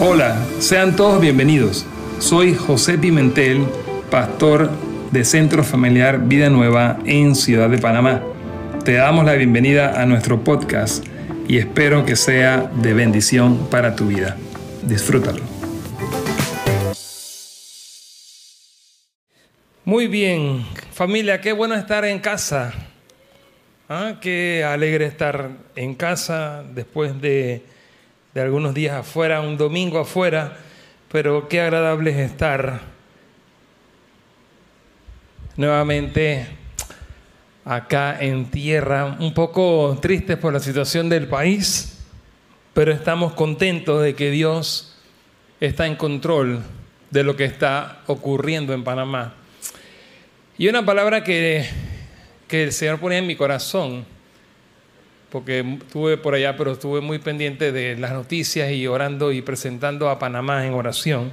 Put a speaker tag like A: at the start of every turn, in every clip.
A: Hola, sean todos bienvenidos. Soy José Pimentel, pastor de Centro Familiar Vida Nueva en Ciudad de Panamá. Te damos la bienvenida a nuestro podcast y espero que sea de bendición para tu vida. Disfrútalo. Muy bien, familia, qué bueno estar en casa. Ah, qué alegre estar en casa después de de algunos días afuera, un domingo afuera, pero qué agradable es estar nuevamente acá en tierra, un poco tristes por la situación del país, pero estamos contentos de que Dios está en control de lo que está ocurriendo en Panamá. Y una palabra que, que el Señor ponía en mi corazón, porque estuve por allá, pero estuve muy pendiente de las noticias y orando y presentando a Panamá en oración,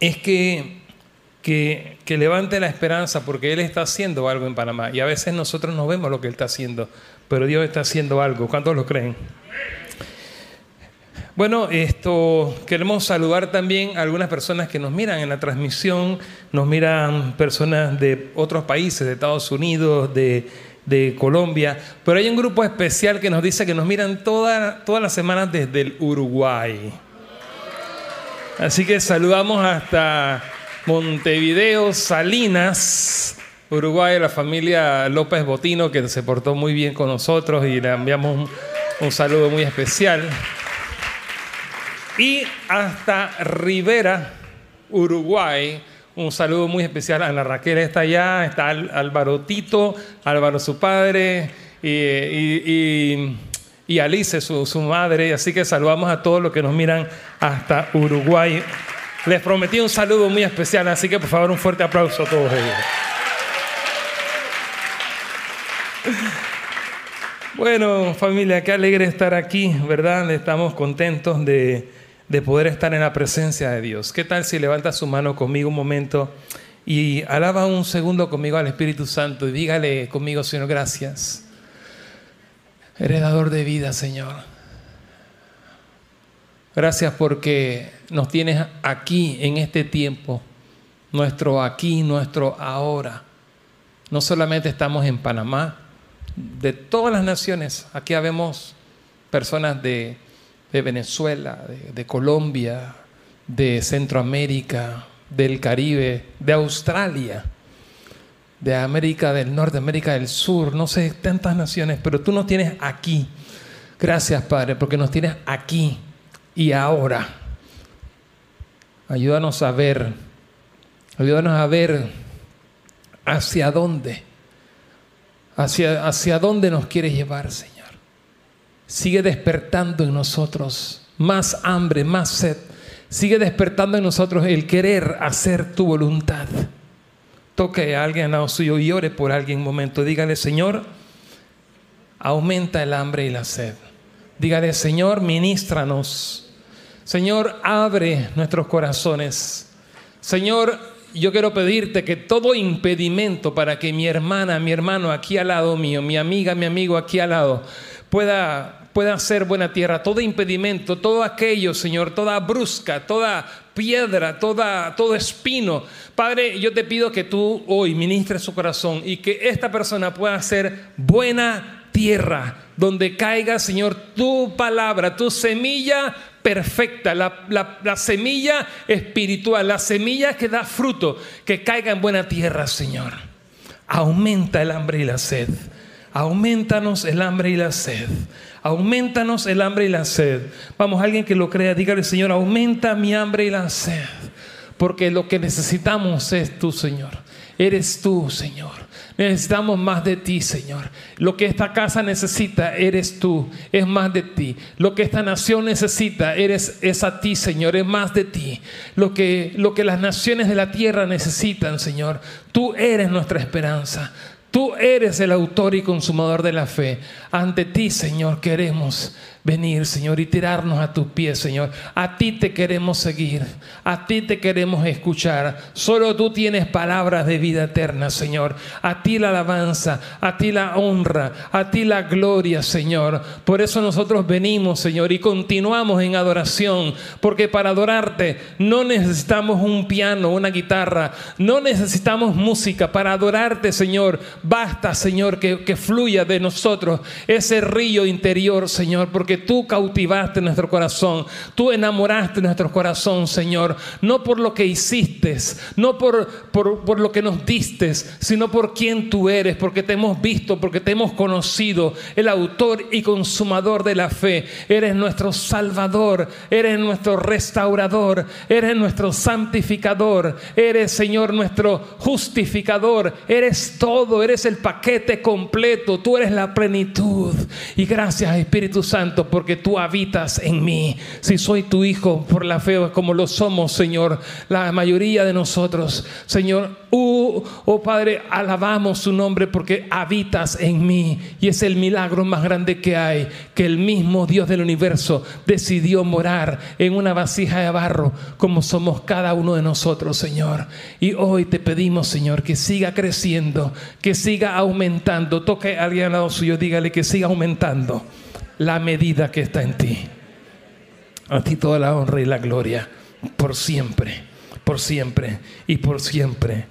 A: es que, que, que, levante la esperanza porque Él está haciendo algo en Panamá. Y a veces nosotros no vemos lo que Él está haciendo, pero Dios está haciendo algo. ¿Cuántos lo creen? Bueno, esto queremos saludar también a algunas personas que nos miran en la transmisión, nos miran personas de otros países, de Estados Unidos, de de Colombia, pero hay un grupo especial que nos dice que nos miran todas las semanas desde el Uruguay. Así que saludamos hasta Montevideo, Salinas, Uruguay, la familia López Botino, que se portó muy bien con nosotros y le enviamos un, saludo muy especial. Y hasta Rivera, Uruguay, un saludo muy especial a Ana Raquel, está allá, está Álvaro Tito, Álvaro su padre y, y, Alice su, su, madre. Así que saludamos a todos los que nos miran hasta Uruguay. Les prometí un saludo muy especial, así que por favor un fuerte aplauso a todos ellos. Bueno, familia, qué alegre estar aquí, ¿verdad? Estamos contentos de de poder estar en la presencia de Dios. ¿Qué tal si levanta su mano conmigo un momento y alaba un segundo conmigo al Espíritu Santo y dígale conmigo, Señor, gracias. Heredador de vida, Señor. Gracias porque nos tienes aquí en este tiempo, nuestro aquí, nuestro ahora. No solamente estamos en Panamá, de todas las naciones, aquí habemos personas de de Venezuela, de, Colombia, de Centroamérica, del Caribe, de Australia, de América del Norte, América del Sur, no sé, tantas naciones, pero tú nos tienes aquí. Gracias, Padre, porque nos tienes aquí y ahora. Ayúdanos a ver, ayúdanos a ver hacia dónde, hacia, hacia dónde nos quieres llevar, Señor sigue despertando en nosotros más hambre, más sed. Sigue despertando en nosotros el querer hacer tu voluntad. Toque a alguien al lado suyo y ore por alguien un momento. Dígale, Señor, aumenta el hambre y la sed. Dígale, Señor, ministranos. Señor, abre nuestros corazones. Señor, yo quiero pedirte que todo impedimento para que mi hermana, mi hermano aquí al lado mío, mi amiga, mi amigo aquí al lado, pueda pueda ser buena tierra, todo impedimento, todo aquello, Señor, toda brusca, toda piedra, toda, todo espino. Padre, yo te pido que tú hoy ministres su corazón y que esta persona pueda ser buena tierra, donde caiga, Señor, tu palabra, tu semilla perfecta, la, la semilla espiritual, la semilla que da fruto, que caiga en buena tierra, Señor. Aumenta el hambre y la sed. Aumentanos el hambre y la sed. Aumentanos el hambre y la sed. Vamos, alguien que lo crea, dígale, Señor, aumenta mi hambre y la sed. Porque lo que necesitamos es tú, Señor. Eres tú, Señor. Necesitamos más de ti, Señor. Lo que esta casa necesita, eres tú. Es más de ti. Lo que esta nación necesita, eres, es a ti, Señor. Es más de ti. Lo que, lo que las naciones de la tierra necesitan, Señor. Tú eres nuestra esperanza. Tú eres el autor y consumador de la fe. Ante ti, Señor, queremos venir, Señor, y tirarnos a tus pies, Señor. A ti te queremos seguir, a ti te queremos escuchar. Solo tú tienes palabras de vida eterna, Señor. A ti la alabanza, a ti la honra, a ti la gloria, Señor. Por eso nosotros venimos, Señor, y continuamos en adoración, porque para adorarte no necesitamos un piano, una guitarra, no necesitamos música. Para adorarte, Señor, basta, Señor, que, que fluya de nosotros ese río interior, Señor, porque tú cautivaste nuestro corazón, tú enamoraste nuestro corazón, Señor, no por lo que hiciste, no por, por, por lo que nos diste, sino por quien tú eres, porque te hemos visto, porque te hemos conocido, el autor y consumador de la fe. Eres nuestro Salvador, eres nuestro restaurador, eres nuestro santificador, eres, Señor, nuestro justificador, eres todo, eres el paquete completo, tú eres la plenitud. Y gracias, Espíritu Santo, porque tú habitas en mí. Si soy tu hijo por la fe, como lo somos, Señor, la mayoría de nosotros, Señor, uh, oh Padre, alabamos su nombre porque habitas en mí. Y es el milagro más grande que hay, que el mismo Dios del universo decidió morar en una vasija de barro, como somos cada uno de nosotros, Señor. Y hoy te pedimos, Señor, que siga creciendo, que siga aumentando. Toque a alguien al lado suyo, dígale que siga aumentando la medida que está en ti. A ti toda la honra y la gloria, por siempre, por siempre y por siempre.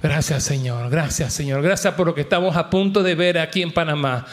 A: Gracias Señor, gracias Señor, gracias por lo que estamos a punto de ver aquí en Panamá.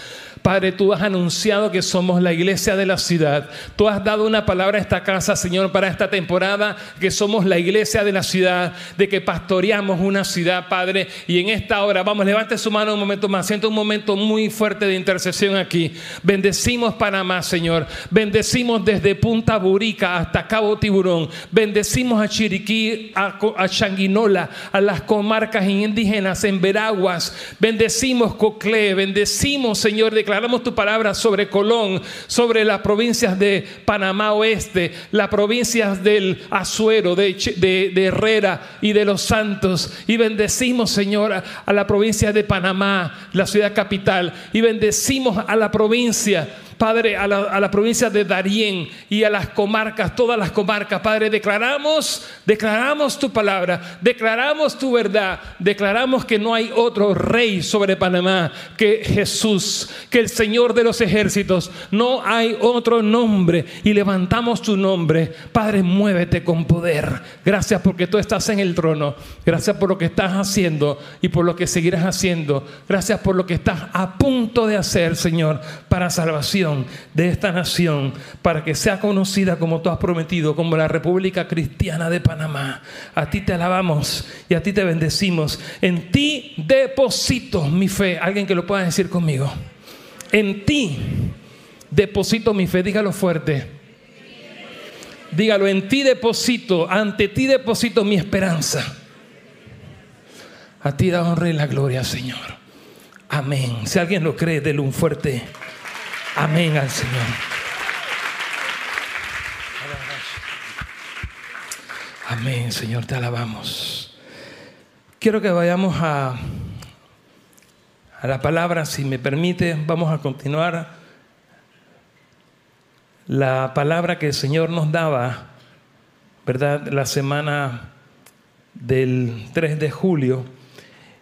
A: Padre, tú has anunciado que somos la iglesia de la ciudad. Tú has dado una palabra a esta casa, Señor, para esta temporada, que somos la iglesia de la ciudad, de que pastoreamos una ciudad, Padre. Y en esta hora, vamos, levante su mano un momento más. Siento un momento muy fuerte de intercesión aquí. Bendecimos Panamá, Señor. Bendecimos desde Punta Burica hasta Cabo Tiburón. Bendecimos a Chiriquí, a, Changuinola, a las comarcas indígenas en Veraguas. Bendecimos Coclé. Bendecimos, Señor, de declaramos tu palabra sobre Colón, sobre las provincias de Panamá Oeste, las provincias del Azuero, de, de, Herrera y de Los Santos. Y bendecimos, Señor, a la provincia de Panamá, la ciudad capital. Y bendecimos a la provincia Padre, a la, provincia de Darién y a las comarcas, todas las comarcas, Padre, declaramos, declaramos tu palabra, declaramos tu verdad, declaramos que no hay otro rey sobre Panamá que Jesús, que el Señor de los ejércitos, no hay otro nombre y levantamos tu nombre. Padre, muévete con poder. Gracias porque tú estás en el trono. Gracias por lo que estás haciendo y por lo que seguirás haciendo. Gracias por lo que estás a punto de hacer, Señor, para salvación de esta nación para que sea conocida como tú has prometido, como la República Cristiana de Panamá. A ti te alabamos y a ti te bendecimos. En ti deposito mi fe. Alguien que lo pueda decir conmigo. En ti deposito mi fe. Dígalo fuerte. Dígalo, en ti deposito, ante ti deposito mi esperanza. A ti da honra y la gloria, Señor. Amén. Si alguien lo cree, déle un fuerte Amén al Señor. Amén, Señor, te alabamos. Quiero que vayamos a, a la palabra, si me permite, vamos a continuar. La palabra que el Señor nos daba, ¿verdad? La semana del 3 de julio.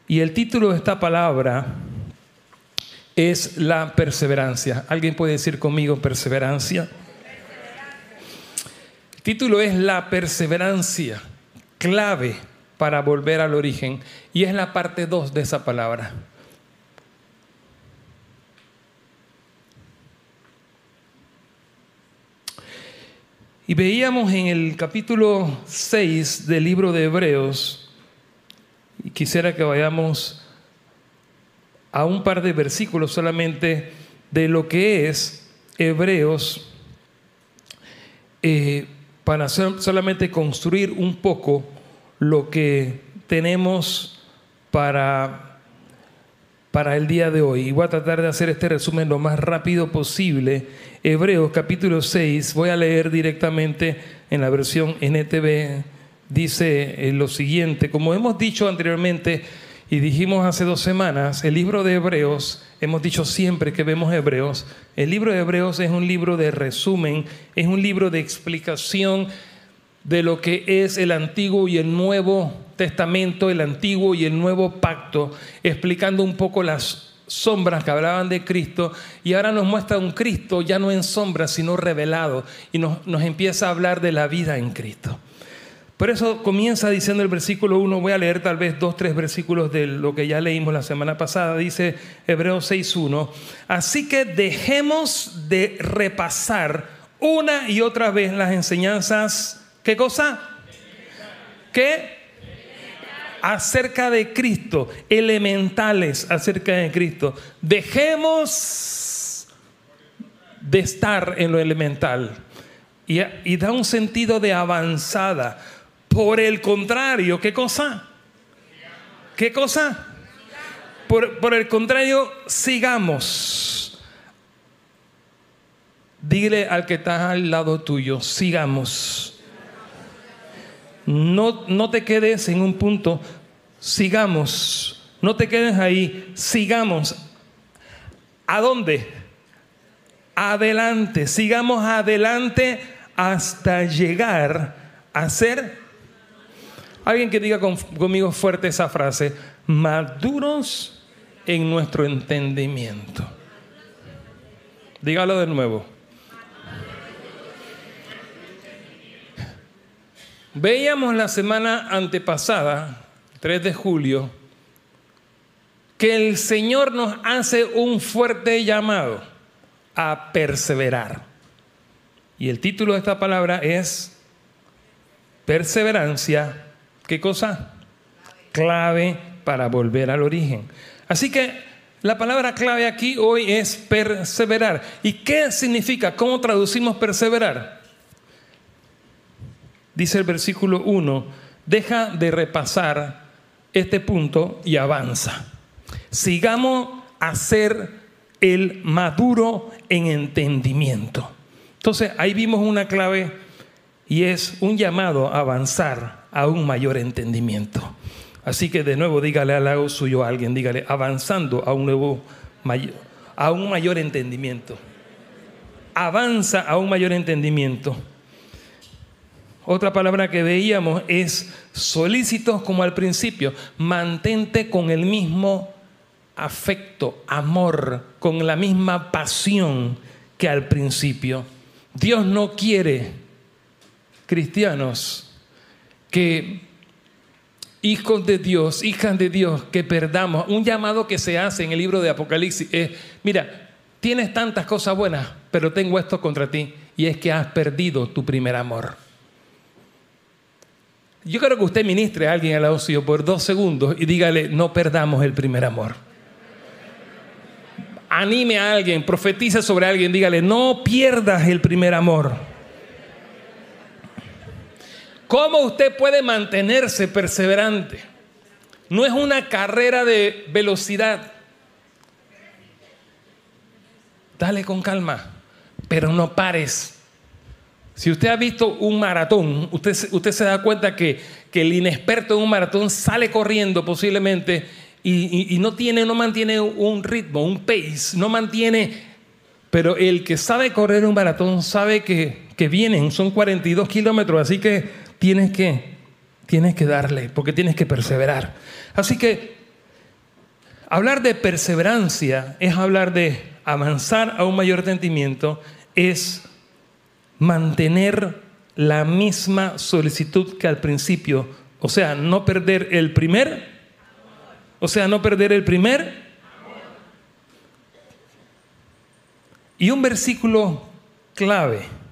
A: Y el título de esta palabra es la perseverancia. ¿Alguien puede decir conmigo perseverancia? El título es La perseverancia, clave para volver al origen. Y es la parte 2 de esa palabra. Y veíamos en el capítulo 6 del libro de Hebreos, y quisiera que vayamos a un par de versículos solamente de lo que es Hebreos eh, para solamente construir un poco lo que tenemos para, para el día de hoy. Y voy a tratar de hacer este resumen lo más rápido posible. Hebreos capítulo 6, voy a leer directamente en la versión NTV, dice eh, lo siguiente, como hemos dicho anteriormente, y dijimos hace dos semanas, el libro de Hebreos hemos dicho siempre que vemos Hebreos, el libro de Hebreos es un libro de resumen, es un libro de explicación de lo que es el Antiguo y el Nuevo Testamento, el Antiguo y el Nuevo Pacto, explicando un poco las sombras que hablaban de Cristo y ahora nos muestra un Cristo ya no en sombras, sino revelado y nos, nos empieza a hablar de la vida en Cristo. Por eso comienza diciendo el versículo 1, voy a leer tal vez dos, tres versículos de lo que ya leímos la semana pasada, dice Hebreos 6.1, así que dejemos de repasar una y otra vez las enseñanzas, ¿qué cosa? ¿Qué? Acerca de Cristo, elementales acerca de Cristo. Dejemos de estar en lo elemental. Y, y da un sentido de avanzada por el contrario, ¿qué cosa? ¿Qué cosa? Por, el contrario, sigamos. Dile al que está al lado tuyo, sigamos. No, no te quedes en un punto, sigamos. No te quedes ahí, sigamos. ¿A dónde? Adelante, sigamos adelante hasta llegar a ser Alguien que diga conmigo fuerte esa frase, maduros en nuestro entendimiento. Dígalo de nuevo. Veíamos la semana antepasada, 3 de julio, que el Señor nos hace un fuerte llamado a perseverar. Y el título de esta palabra es perseverancia ¿Qué cosa? Clave para volver al origen. Así que la palabra clave aquí hoy es perseverar. ¿Y qué significa? ¿Cómo traducimos perseverar? Dice el versículo 1, deja de repasar este punto y avanza. Sigamos a ser el maduro en entendimiento. Entonces ahí vimos una clave y es un llamado a avanzar a un mayor entendimiento. Así que de nuevo dígale al lado suyo a alguien, dígale, avanzando a un nuevo, a un mayor entendimiento. Avanza a un mayor entendimiento. Otra palabra que veíamos es solícitos como al principio. Mantente con el mismo afecto, amor, con la misma pasión que al principio. Dios no quiere cristianos que hijos de Dios, hijas de Dios, que perdamos. Un llamado que se hace en el libro de Apocalipsis es, mira, tienes tantas cosas buenas, pero tengo esto contra ti, y es que has perdido tu primer amor. Yo quiero que usted ministre a alguien al lado suyo por dos segundos y dígale, no perdamos el primer amor. Anime a alguien, profetice sobre alguien, dígale, no pierdas el primer amor. ¿Cómo usted puede mantenerse perseverante? No es una carrera de velocidad. Dale con calma, pero no pares. Si usted ha visto un maratón, usted, usted se da cuenta que, el inexperto en un maratón sale corriendo posiblemente y, no, tiene, no mantiene un ritmo, un pace, no mantiene... Pero el que sabe correr un maratón sabe que, que vienen, son 42 kilómetros, así que tienes que, tienes que darle, porque tienes que perseverar. Así que hablar de perseverancia es hablar de avanzar a un mayor entendimiento, es mantener la misma solicitud que al principio, o sea, no perder el primer, o sea, no perder el primer. Y un versículo clave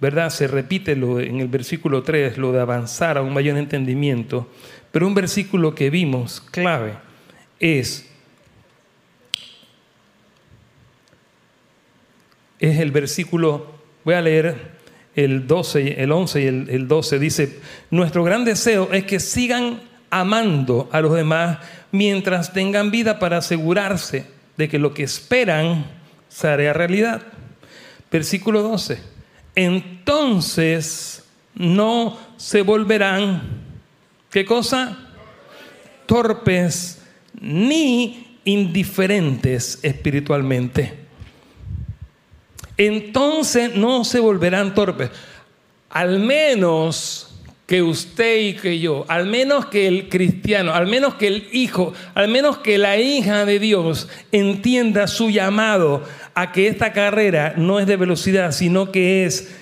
A: ¿verdad? Se repite lo, en el versículo 3 lo de avanzar a un mayor entendimiento, pero un versículo que vimos clave es, es el versículo, voy a leer el 12, el 11 y el, el 12, dice, nuestro gran deseo es que sigan amando a los demás mientras tengan vida para asegurarse de que lo que esperan se hará realidad. Versículo 12 entonces no se volverán, ¿qué cosa? Torpes, ni indiferentes espiritualmente. Entonces no se volverán torpes. Al menos que usted y que yo, al menos que el cristiano, al menos que el hijo, al menos que la hija de Dios entienda su llamado a que esta carrera no es de velocidad, sino que es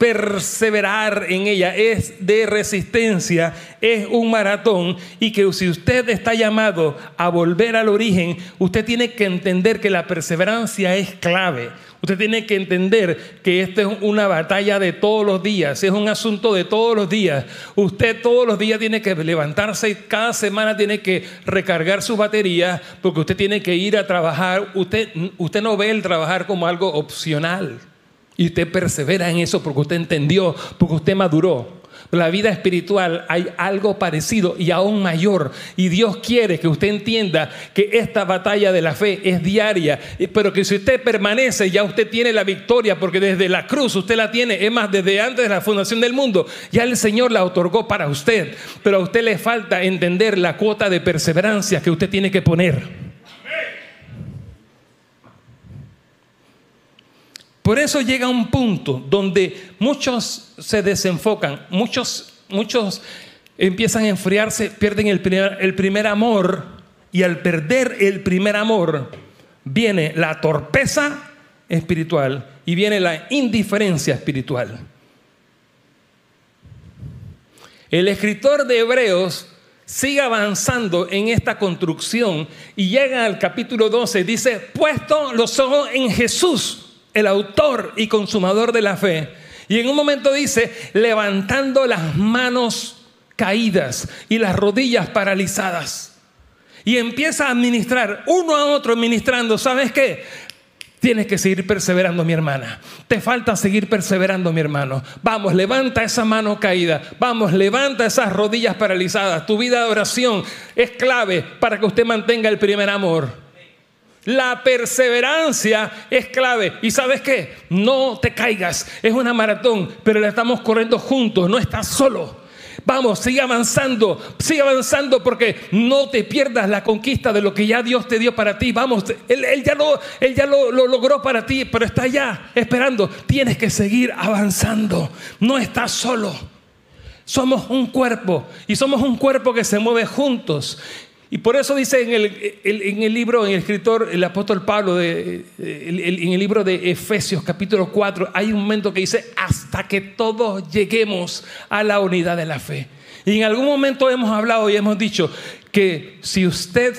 A: perseverar en ella, es de resistencia, es un maratón y que si usted está llamado a volver al origen, usted tiene que entender que la perseverancia es clave. Usted tiene que entender que esta es una batalla de todos los días, es un asunto de todos los días. Usted todos los días tiene que levantarse y cada semana tiene que recargar sus baterías porque usted tiene que ir a trabajar. Usted, usted no ve el trabajar como algo opcional. Y usted persevera en eso porque usted entendió, porque usted maduró. La vida espiritual hay algo parecido y aún mayor. Y Dios quiere que usted entienda que esta batalla de la fe es diaria, pero que si usted permanece ya usted tiene la victoria porque desde la cruz usted la tiene. Es más, desde antes de la fundación del mundo ya el Señor la otorgó para usted. Pero a usted le falta entender la cuota de perseverancia que usted tiene que poner. Por eso llega un punto donde muchos se desenfocan, muchos, muchos empiezan a enfriarse, pierden el primer, el primer amor y al perder el primer amor viene la torpeza espiritual y viene la indiferencia espiritual. El escritor de Hebreos sigue avanzando en esta construcción y llega al capítulo 12, dice, puesto los ojos en Jesús el autor y consumador de la fe. Y en un momento dice, levantando las manos caídas y las rodillas paralizadas. Y empieza a administrar, uno a otro ministrando, ¿sabes qué? Tienes que seguir perseverando, mi hermana. Te falta seguir perseverando, mi hermano. Vamos, levanta esa mano caída. Vamos, levanta esas rodillas paralizadas. Tu vida de oración es clave para que usted mantenga el primer amor. La perseverancia es clave. ¿Y sabes qué? No te caigas. Es una maratón, pero la estamos corriendo juntos. No estás solo. Vamos, sigue avanzando, sigue avanzando porque no te pierdas la conquista de lo que ya Dios te dio para ti. Vamos, Él, ya, lo, él ya lo, lo logró para ti, pero está allá esperando. Tienes que seguir avanzando. No estás solo. Somos un cuerpo y somos un cuerpo que se mueve juntos. Y por eso dice en el, libro, en el escritor, el apóstol Pablo, de, en el libro de Efesios capítulo 4, hay un momento que dice, hasta que todos lleguemos a la unidad de la fe. Y en algún momento hemos hablado y hemos dicho que si usted,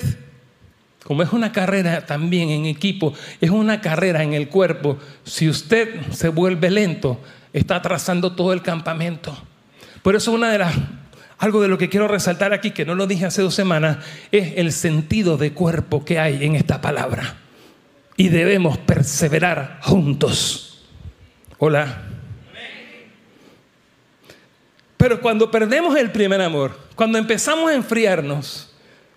A: como es una carrera también en equipo, es una carrera en el cuerpo, si usted se vuelve lento, está atrasando todo el campamento. Por eso una de las algo de lo que quiero resaltar aquí, que no lo dije hace dos semanas, es el sentido de cuerpo que hay en esta palabra. Y debemos perseverar juntos. Hola. Pero cuando perdemos el primer amor, cuando empezamos a enfriarnos,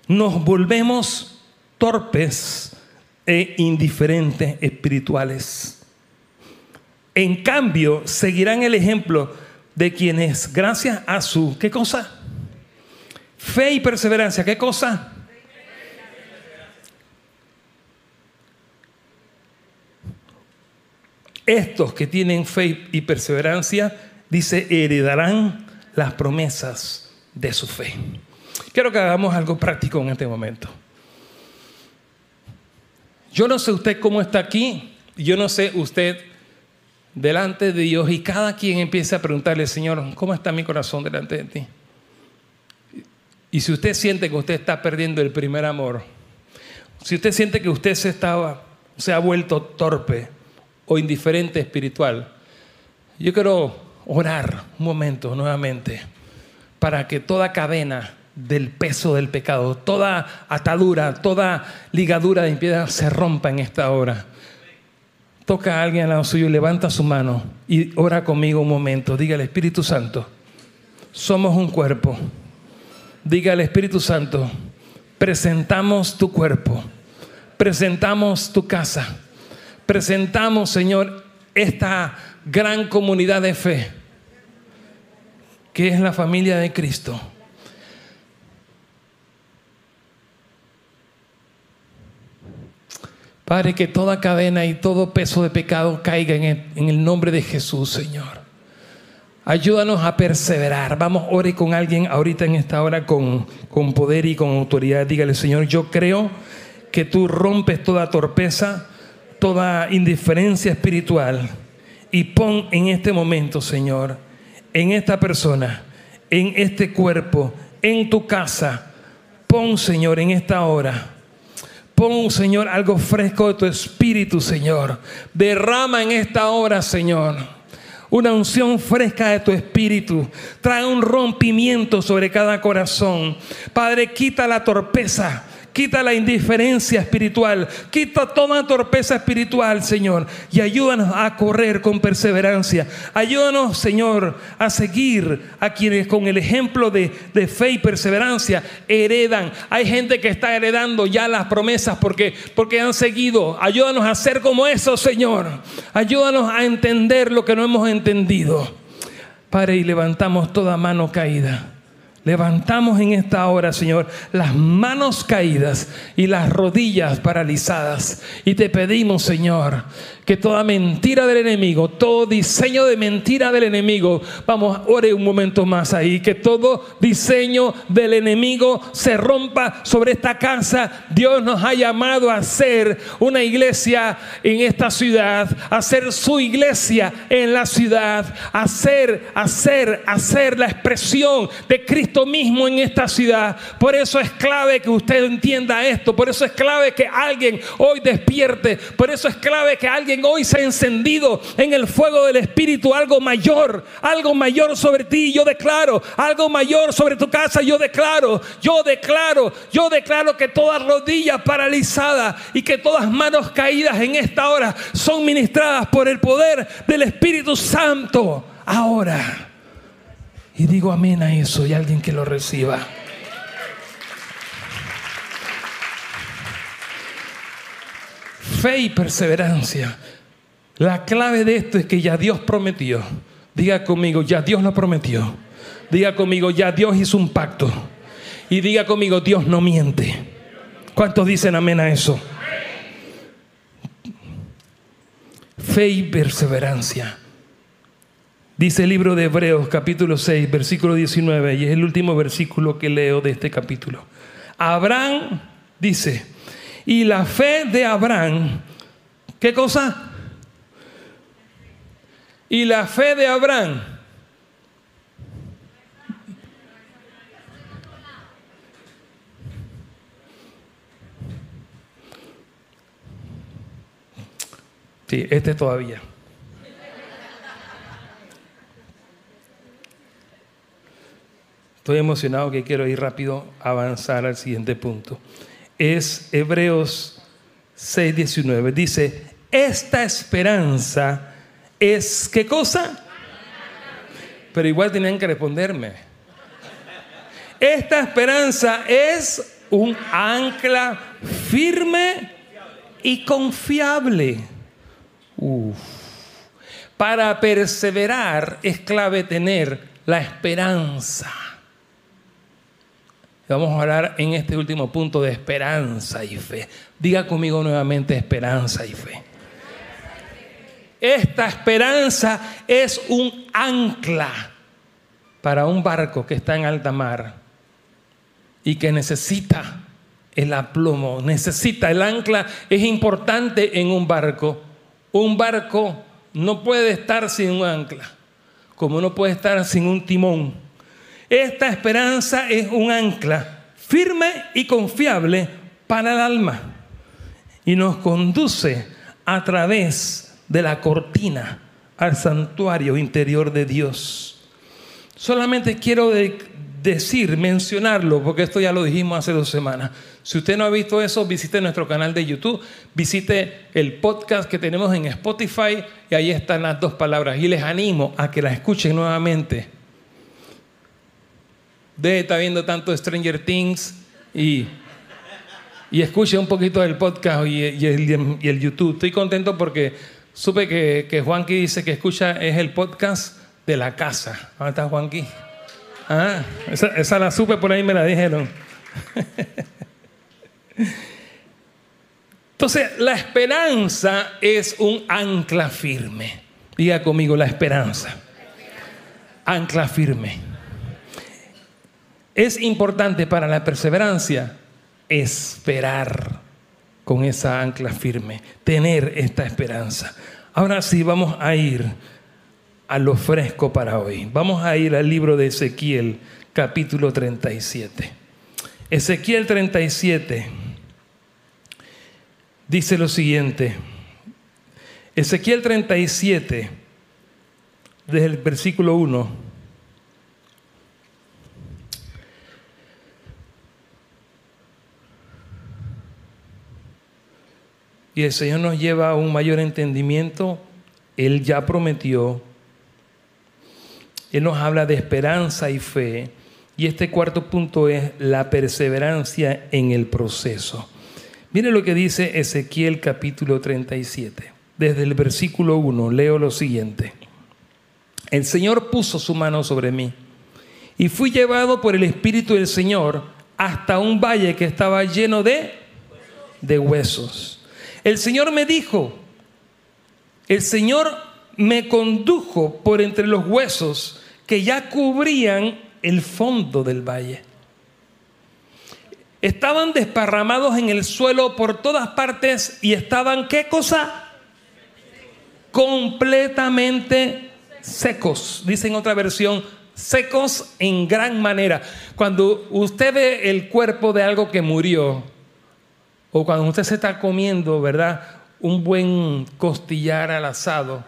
A: nos volvemos torpes e indiferentes espirituales. En cambio, seguirán el ejemplo de quienes gracias a su, ¿qué cosa? Fe y perseverancia, ¿qué cosa? Estos que tienen fe y perseverancia, dice, heredarán las promesas de su fe. Quiero que hagamos algo práctico en este momento. Yo no sé usted cómo está aquí, yo no sé usted delante de Dios y cada quien empiece a preguntarle, Señor, ¿cómo está mi corazón delante de ti? Y si usted siente que usted está perdiendo el primer amor, si usted siente que usted se, estaba, se ha vuelto torpe o indiferente espiritual, yo quiero orar un momento nuevamente para que toda cadena del peso del pecado, toda atadura, toda ligadura de impiedad se rompa en esta hora toca a alguien al lado suyo, levanta su mano y ora conmigo un momento. Diga al Espíritu Santo, somos un cuerpo. Diga al Espíritu Santo, presentamos tu cuerpo, presentamos tu casa, presentamos, Señor, esta gran comunidad de fe, que es la familia de Cristo. Padre, que toda cadena y todo peso de pecado caiga en el, nombre de Jesús, Señor. Ayúdanos a perseverar. Vamos, ore con alguien ahorita en esta hora con poder y con autoridad. Dígale, Señor, yo creo que tú rompes toda torpeza, toda indiferencia espiritual y pon en este momento, Señor, en esta persona, en este cuerpo, en tu casa, pon, Señor, en esta hora. Pon, Señor, algo fresco de tu espíritu, Señor. Derrama en esta hora, Señor una unción fresca de tu espíritu. Trae un rompimiento sobre cada corazón. Padre, quita la torpeza quita la indiferencia espiritual, quita toda torpeza espiritual, Señor, y ayúdanos a correr con perseverancia. Ayúdanos, Señor, a seguir a quienes con el ejemplo de, de fe y perseverancia heredan. Hay gente que está heredando ya las promesas porque, porque han seguido. Ayúdanos a ser como eso, Señor. Ayúdanos a entender lo que no hemos entendido. Padre, y levantamos toda mano caída. Levantamos en esta hora, Señor, las manos caídas y las rodillas paralizadas. Y te pedimos, Señor, que toda mentira del enemigo, todo diseño de mentira del enemigo, vamos, ore un momento más ahí, que todo diseño del enemigo se rompa sobre esta casa. Dios nos ha llamado a ser una iglesia en esta ciudad, a ser su iglesia en la ciudad, a ser, a ser, a ser la expresión de Cristo mismo en esta ciudad. Por eso es clave que usted entienda esto, por eso es clave que alguien hoy despierte, por eso es clave que alguien hoy se ha encendido en el fuego del Espíritu algo mayor, algo mayor sobre ti. Yo declaro algo mayor sobre tu casa. Yo declaro, yo declaro, yo declaro que toda rodilla paralizada y que todas manos caídas en esta hora son ministradas por el poder del Espíritu Santo. Ahora. Y digo amén a eso y alguien que lo reciba. Fe y perseverancia la clave de esto es que ya Dios prometió. Diga conmigo, ya Dios lo prometió. Diga conmigo, ya Dios hizo un pacto. Y diga conmigo, Dios no miente. ¿Cuántos dicen amén a eso? Fe y perseverancia. Dice el libro de Hebreos capítulo 6, versículo 19, y es el último versículo que leo de este capítulo. Abraham dice, y la fe de Abraham, ¿qué cosa? Y la fe de Abraham. Sí, este todavía. Estoy emocionado que quiero ir rápido a avanzar al siguiente punto. Es Hebreos 6:19. Dice, esta esperanza es qué cosa? Pero igual tenían que responderme. Esta esperanza es un ancla firme y confiable. Para perseverar es clave tener la esperanza. Vamos a hablar en este último punto de esperanza y fe. Diga conmigo nuevamente esperanza y fe. Esta esperanza es un ancla para un barco que está en alta mar y que necesita el aplomo, necesita el ancla, es importante en un barco. Un barco no puede estar sin un ancla, como no puede estar sin un timón. Esta esperanza es un ancla firme y confiable para el alma y nos conduce a través de la cortina al santuario interior de Dios. Solamente quiero decir, mencionarlo, porque esto ya lo dijimos hace dos semanas. Si usted no ha visto eso, visite nuestro canal de YouTube, visite el podcast que tenemos en Spotify y ahí están las dos palabras. Y les animo a que las escuchen nuevamente. De estar viendo tanto Stranger Things y, y escuche un poquito del podcast y el YouTube. Estoy contento porque Supe que, que Juanqui dice que escucha es el podcast de la casa. ¿Dónde está Juanqui? Ah, esa, esa la supe por ahí, me la dijeron. Entonces, la esperanza es un ancla firme. Diga conmigo la esperanza. Ancla firme. Es importante para la perseverancia esperar con esa ancla firme, tener esta esperanza. Ahora sí, vamos a ir a lo fresco para hoy. Vamos a ir al libro de Ezequiel, capítulo 37. Ezequiel 37 dice lo siguiente. Ezequiel 37, desde el versículo 1. Y el Señor nos lleva a un mayor entendimiento. Él ya prometió. Él nos habla de esperanza y fe. Y este cuarto punto es la perseverancia en el proceso. Mire lo que dice Ezequiel capítulo 37. Desde el versículo 1 leo lo siguiente. El Señor puso su mano sobre mí y fui llevado por el Espíritu del Señor hasta un valle que estaba lleno de, de huesos. El Señor me dijo, el Señor me condujo por entre los huesos que ya cubrían el fondo del valle. Estaban desparramados en el suelo por todas partes y estaban, ¿qué cosa? Completamente secos. Dice en otra versión, secos en gran manera. Cuando usted ve el cuerpo de algo que murió, o cuando usted se está comiendo, ¿verdad? Un buen costillar al asado,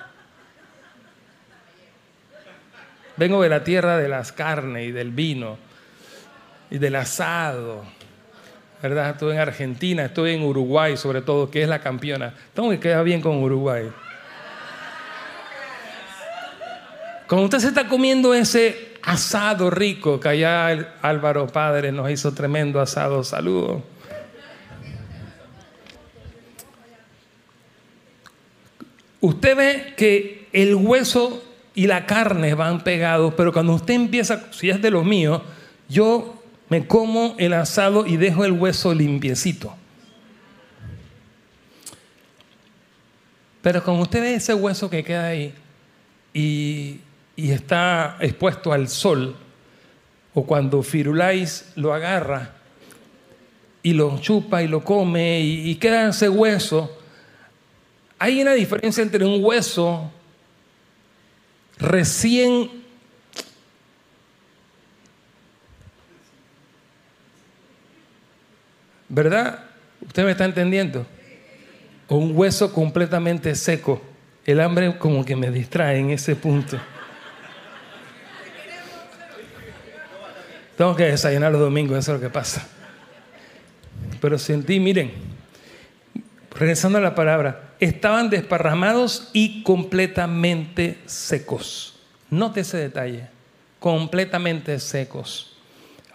A: Vengo de la tierra de las carnes y del vino y del asado. ¿Verdad? Estuve en Argentina, estuve en Uruguay, sobre todo, que es la campeona. Tengo que quedar bien con Uruguay. Cuando usted se está comiendo ese asado rico, que allá Álvaro Padre nos hizo tremendo asado, saludo. Usted ve que el hueso y la carne van pegados, pero cuando usted empieza, si es de los míos, yo me como el asado y dejo el hueso limpiecito. Pero cuando usted ve ese hueso que queda ahí y, está expuesto al sol, o cuando Firulais lo agarra y lo chupa y lo come y queda ese hueso, hay una diferencia entre un hueso recién ¿Verdad? ¿Usted me está entendiendo? Un hueso completamente seco. El hambre como que me distrae en ese punto. Tengo que desayunar los domingos, eso es lo que pasa. Pero sentí, miren, regresando a la palabra, estaban desparramados y completamente secos. Note ese detalle, completamente secos.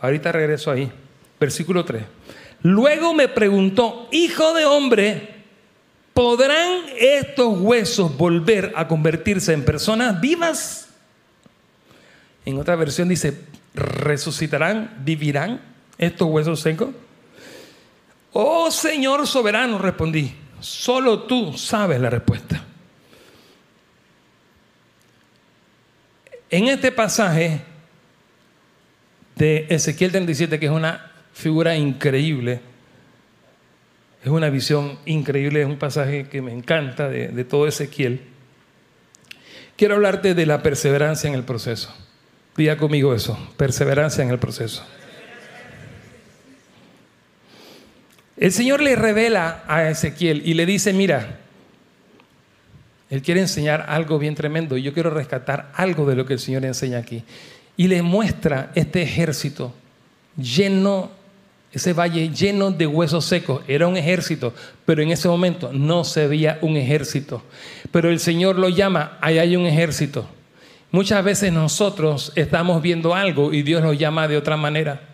A: Ahorita regreso ahí, versículo 3. Luego me preguntó, hijo de hombre, ¿podrán estos huesos volver a convertirse en personas vivas? En otra versión dice, ¿resucitarán, vivirán estos huesos secos? Oh Señor soberano, respondí, solo tú sabes la respuesta. En este pasaje de Ezequiel 37, que es una figura increíble, es una visión increíble, es un pasaje que me encanta de, de todo Ezequiel, quiero hablarte de la perseverancia en el proceso. Diga conmigo eso, perseverancia en el proceso. El Señor le revela a Ezequiel y le dice, mira, Él quiere enseñar algo bien tremendo y yo quiero rescatar algo de lo que el Señor enseña aquí. Y le muestra este ejército lleno, ese valle lleno de huesos secos. Era un ejército, pero en ese momento no se veía un ejército. Pero el Señor lo llama, ahí hay un ejército. Muchas veces nosotros estamos viendo algo y Dios lo llama de otra manera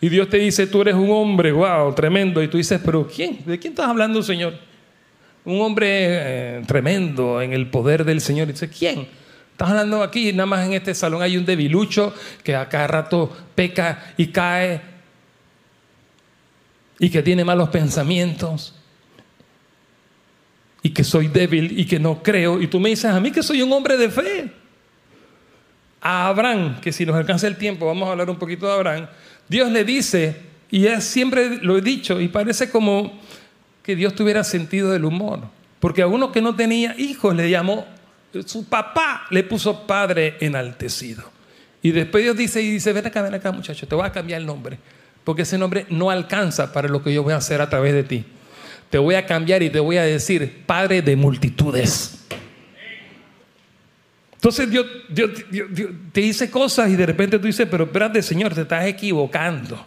A: y Dios te dice, tú eres un hombre, wow, tremendo. Y tú dices, pero ¿quién? ¿De quién estás hablando, Señor? Un hombre eh, tremendo en el poder del Señor. Y dice, ¿quién? Estás hablando aquí, nada más en este salón hay un debilucho que a cada rato peca y cae. y que tiene malos pensamientos y que soy débil y que no creo. Y tú me dices a mí que soy un hombre de fe. A Abraham, que si nos alcanza el tiempo, vamos a hablar un poquito de Abraham, Dios le dice, y es, siempre lo he dicho, y parece como que Dios tuviera sentido del humor, porque a uno que no tenía hijos le llamó, su papá le puso padre enaltecido. Y después Dios dice, y dice, ven acá, ven acá muchacho, te voy a cambiar el nombre, porque ese nombre no alcanza para lo que yo voy a hacer a través de ti te voy a cambiar y te voy a decir, Padre de multitudes. Entonces Dios, te dice cosas y de repente tú dices, pero espérate Señor, te estás equivocando.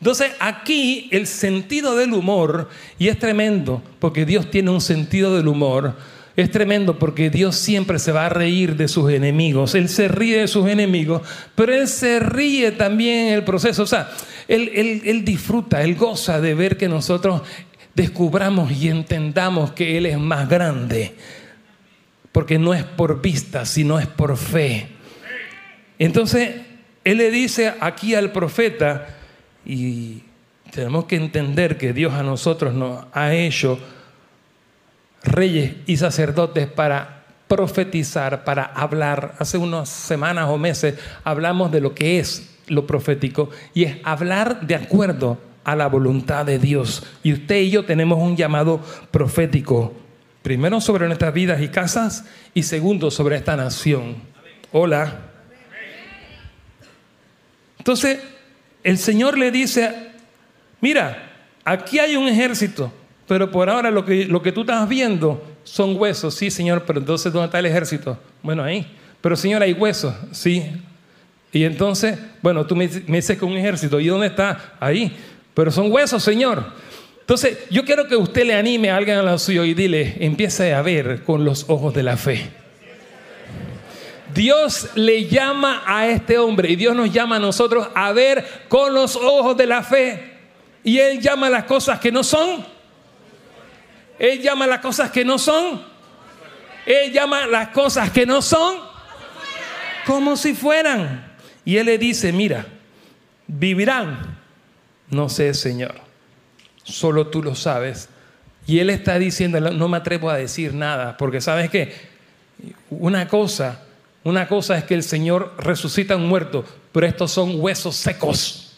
A: Entonces aquí el sentido del humor, y es tremendo, porque Dios tiene un sentido del humor, es tremendo porque Dios siempre se va a reír de sus enemigos. Él se ríe de sus enemigos, pero Él se ríe también en el proceso. O sea, Él, disfruta, Él goza de ver que nosotros descubramos y entendamos que Él es más grande. Porque no es por vista, sino es por fe. Entonces, Él le dice aquí al profeta, y tenemos que entender que Dios a nosotros nos ha hecho reyes y sacerdotes para profetizar, para hablar. Hace unas semanas o meses hablamos de lo que es lo profético y es hablar de acuerdo a la voluntad de Dios. Y usted y yo tenemos un llamado profético, primero sobre nuestras vidas y casas y segundo sobre esta nación. Hola. Entonces, el Señor le dice, mira, aquí hay un ejército, pero por ahora lo que, lo que tú estás viendo son huesos. Sí, Señor, pero entonces ¿dónde está el ejército? Bueno, ahí. Pero Señor, hay huesos. Sí. Y entonces, bueno, tú me, dices que un ejército. ¿Y dónde está? Ahí pero son huesos, Señor. Entonces, yo quiero que usted le anime a alguien a la suyo y dile, empiece a ver con los ojos de la fe. Dios le llama a este hombre y Dios nos llama a nosotros a ver con los ojos de la fe. Y Él llama las cosas que no son. Él llama las cosas que no son. Él llama las cosas que no son como si fueran. Y Él le dice, mira, vivirán no sé, Señor. Solo tú lo sabes. Y él está diciendo, no me atrevo a decir nada, porque sabes que una cosa, una cosa es que el Señor resucita a un muerto, pero estos son huesos secos.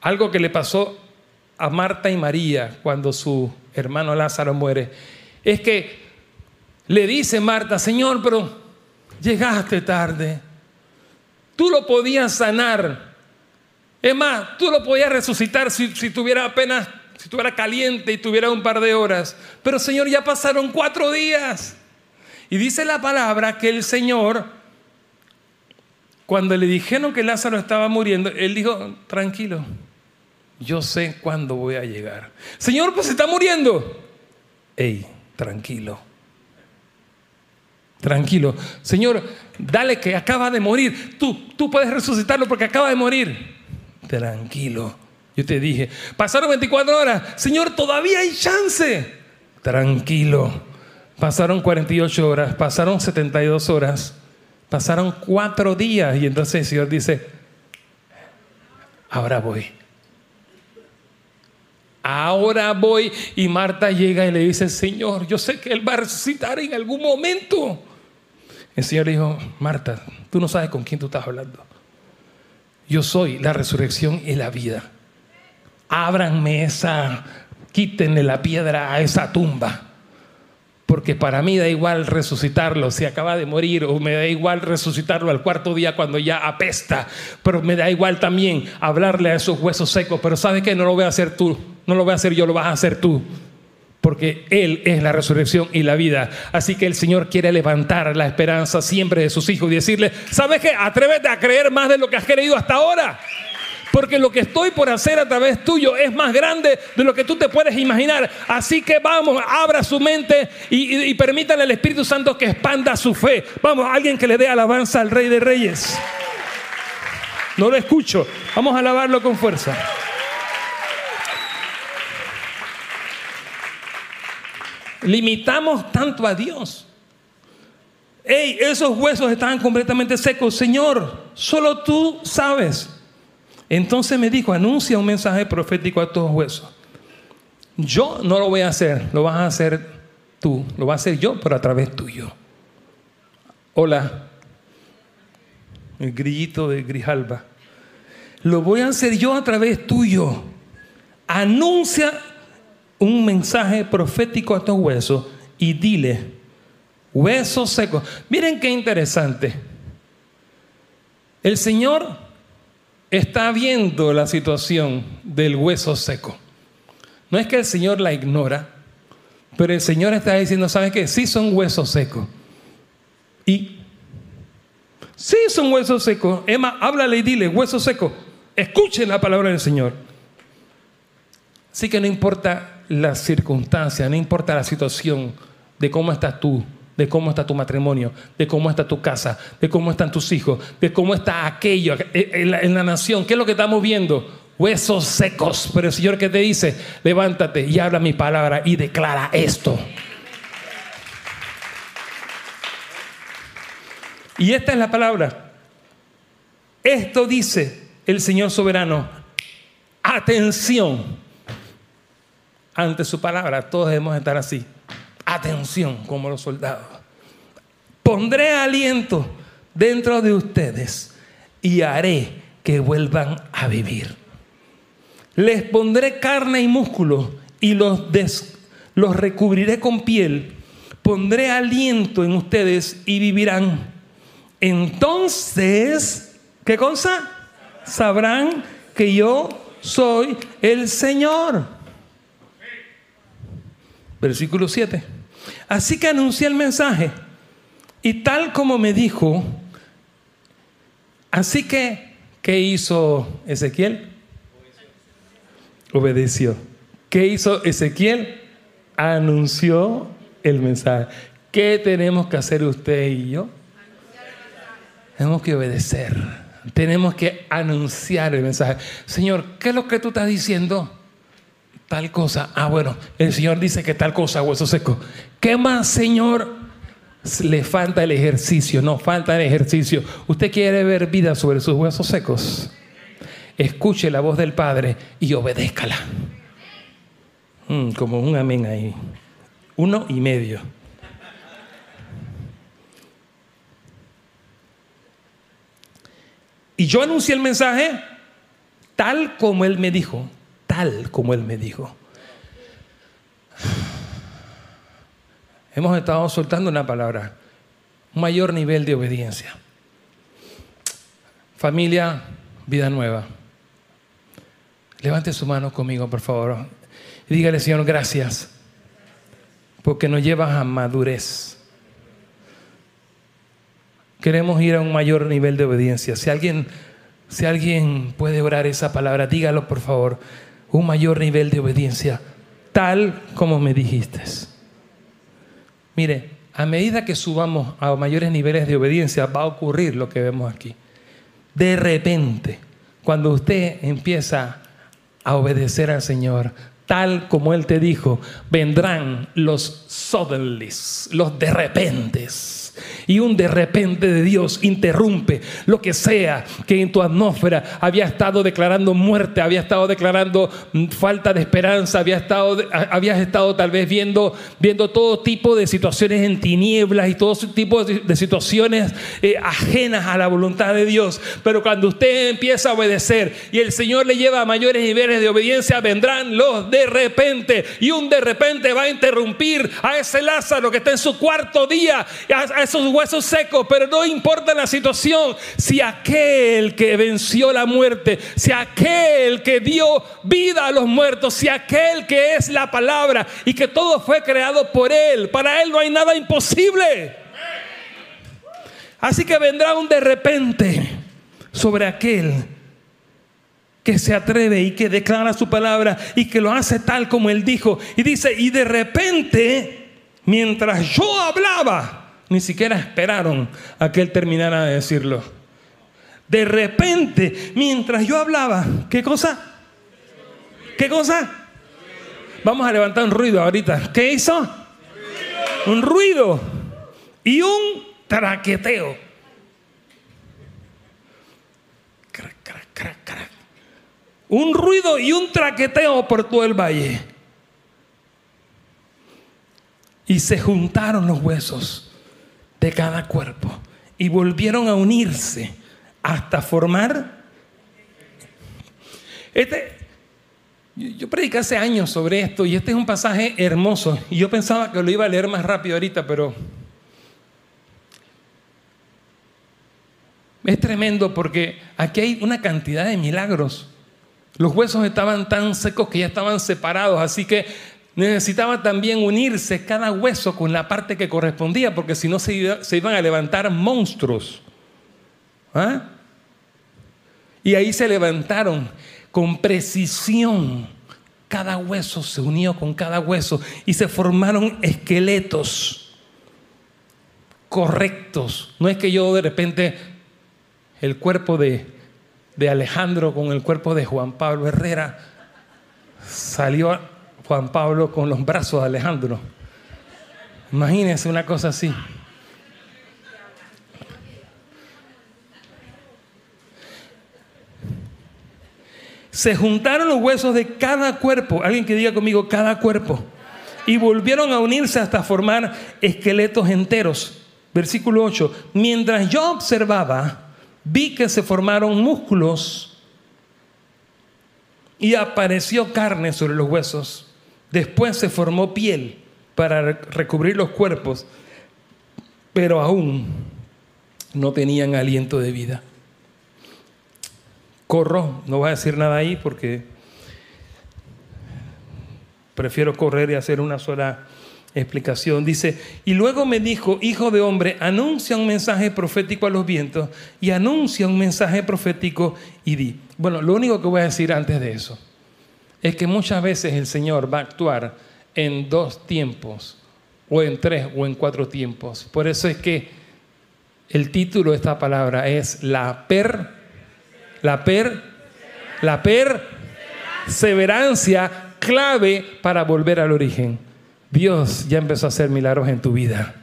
A: Algo que le pasó a Marta y María cuando su hermano Lázaro muere, es que le dice Marta, Señor, pero llegaste tarde. Tú lo podías sanar. Es más, tú lo podías resucitar si, tuviera apenas, si estuviera caliente y tuviera un par de horas. Pero Señor, ya pasaron cuatro días. Y dice la palabra que el Señor, cuando le dijeron que Lázaro estaba muriendo, él dijo, tranquilo, yo sé cuándo voy a llegar. Señor, pues está muriendo. Ey, tranquilo. Tranquilo. Señor, dale que acaba de morir. Tú, tú puedes resucitarlo porque acaba de morir. Tranquilo. Yo te dije, pasaron 24 horas. Señor, todavía hay chance. Tranquilo. Pasaron 48 horas, pasaron 72 horas, pasaron cuatro días y entonces el Señor dice, ahora voy. Ahora voy y Marta llega y le dice, Señor, yo sé que Él va a resucitar en algún momento. El Señor dijo, Marta, tú no sabes con quién tú estás hablando. Yo soy la resurrección y la vida. Ábranme esa, quítenle la piedra a esa tumba. Porque para mí da igual resucitarlo si acaba de morir o me da igual resucitarlo al cuarto día cuando ya apesta. Pero me da igual también hablarle a esos huesos secos. Pero ¿sabes qué? No lo voy a hacer tú. No lo voy a hacer yo, lo vas a hacer tú porque Él es la resurrección y la vida. Así que el Señor quiere levantar la esperanza siempre de sus hijos y decirle, ¿sabes qué? Atrévete a creer más de lo que has creído hasta ahora. Porque lo que estoy por hacer a través tuyo es más grande de lo que tú te puedes imaginar. Así que vamos, abra su mente y, y al Espíritu Santo que expanda su fe. Vamos, alguien que le dé alabanza al Rey de Reyes. No lo escucho. Vamos a alabarlo con fuerza. Limitamos tanto a Dios. Hey, esos huesos estaban completamente secos. Señor, solo tú sabes. Entonces me dijo, anuncia un mensaje profético a estos huesos. Yo no lo voy a hacer, lo vas a hacer tú, lo vas a hacer yo, pero a través tuyo. Hola, el grillito de Grijalba. Lo voy a hacer yo a través tuyo. Anuncia un mensaje profético a estos huesos y dile, huesos secos. Miren qué interesante. El Señor está viendo la situación del hueso seco. No es que el Señor la ignora, pero el Señor está diciendo, ¿sabes qué? Sí son huesos secos. Y sí son huesos secos. Emma, háblale y dile, huesos secos. Escuchen la palabra del Señor. Así que no importa la circunstancia, no importa la situación de cómo estás tú, de cómo está tu matrimonio, de cómo está tu casa, de cómo están tus hijos, de cómo está aquello en la, en la nación. ¿Qué es lo que estamos viendo? Huesos secos. Pero el Señor que te dice, levántate y habla mi palabra y declara esto. Y esta es la palabra. Esto dice el Señor soberano. Atención. Ante su palabra, todos debemos estar así. Atención, como los soldados. Pondré aliento dentro de ustedes y haré que vuelvan a vivir. Les pondré carne y músculo y los, los recubriré con piel. Pondré aliento en ustedes y vivirán. Entonces, ¿qué cosa? Sabrán que yo soy el Señor. Versículo 7. Así que anuncié el mensaje. Y tal como me dijo, así que, ¿qué hizo Ezequiel? Obedeció. ¿Qué hizo Ezequiel? Anunció el mensaje. ¿Qué tenemos que hacer usted y yo? Tenemos que obedecer. Tenemos que anunciar el mensaje. Señor, ¿qué es lo que tú estás diciendo? Tal cosa. Ah, bueno, el Señor dice que tal cosa, hueso seco. ¿Qué más, Señor? Le falta el ejercicio, no falta el ejercicio. ¿Usted quiere ver vida sobre sus huesos secos? Escuche la voz del Padre y obedézcala. Mm, como un amén ahí. Uno y medio. Y yo anuncié el mensaje tal como Él me dijo, como Él me dijo. Hemos estado soltando una palabra, un mayor nivel de obediencia. Familia, vida nueva. Levante su mano conmigo, por favor. Y dígale, Señor, gracias, porque nos llevas a madurez. Queremos ir a un mayor nivel de obediencia. Si alguien, si alguien puede orar esa palabra, dígalo, por favor. Un mayor nivel de obediencia, tal como me dijiste. Mire, a medida que subamos a mayores niveles de obediencia, va a ocurrir lo que vemos aquí. De repente, cuando usted empieza a obedecer al Señor, tal como Él te dijo, vendrán los suddenlies, los de repentes y un de repente de Dios interrumpe lo que sea que en tu atmósfera había estado declarando muerte, había estado declarando mm, falta de esperanza, había estado, habías estado tal vez viendo, viendo todo tipo de situaciones en tinieblas y todo tipo de situaciones eh, ajenas a la voluntad de Dios. Pero cuando usted empieza a obedecer y el Señor le lleva a mayores niveles de obediencia, vendrán los de repente y un de repente va a interrumpir a ese Lázaro que está en su cuarto día, esos huesos secos, pero no importa la situación, si aquel que venció la muerte, si aquel que dio vida a los muertos, si aquel que es la palabra y que todo fue creado por él, para él no hay nada imposible. Así que vendrá un de repente sobre aquel que se atreve y que declara su palabra y que lo hace tal como él dijo. Y dice, y de repente, mientras yo hablaba, ni siquiera esperaron a que él terminara de decirlo. De repente, mientras yo hablaba, ¿qué cosa? ¿Qué cosa? Vamos a levantar un ruido ahorita. ¿Qué hizo? Un ruido y un traqueteo. un ruido y un traqueteo por todo el valle. Y se juntaron los huesos de cada cuerpo y volvieron a unirse hasta formar. Este, yo prediqué hace años sobre esto y este es un pasaje hermoso. Y yo pensaba que lo iba a leer más rápido ahorita, pero es tremendo porque aquí hay una cantidad de milagros. Los huesos estaban tan secos que ya estaban separados, así que necesitaba también unirse cada hueso con la parte que correspondía, porque si no se, iban a levantar monstruos. ¿Ah? Y ahí se levantaron con precisión. Cada hueso se unió con cada hueso y se formaron esqueletos correctos. No es que yo de repente el cuerpo de, de Alejandro con el cuerpo de Juan Pablo Herrera salió Juan Pablo con los brazos de Alejandro. Imagínense una cosa así. Se juntaron los huesos de cada cuerpo, alguien que diga conmigo, cada cuerpo, y volvieron a unirse hasta formar esqueletos enteros. Versículo 8, mientras yo observaba, vi que se formaron músculos y apareció carne sobre los huesos. Después se formó piel para recubrir los cuerpos, pero aún no tenían aliento de vida. Corro, no voy a decir nada ahí porque prefiero correr y hacer una sola explicación. Dice, y luego me dijo, hijo de hombre, anuncia un mensaje profético a los vientos y anuncia un mensaje profético y di. Bueno, lo único que voy a decir antes de eso es que muchas veces el Señor va a actuar en dos tiempos, o en tres, o en cuatro tiempos. Por eso es que el título de esta palabra es la per, la per, la perseverancia clave para volver al origen. Dios ya empezó a hacer milagros en tu vida.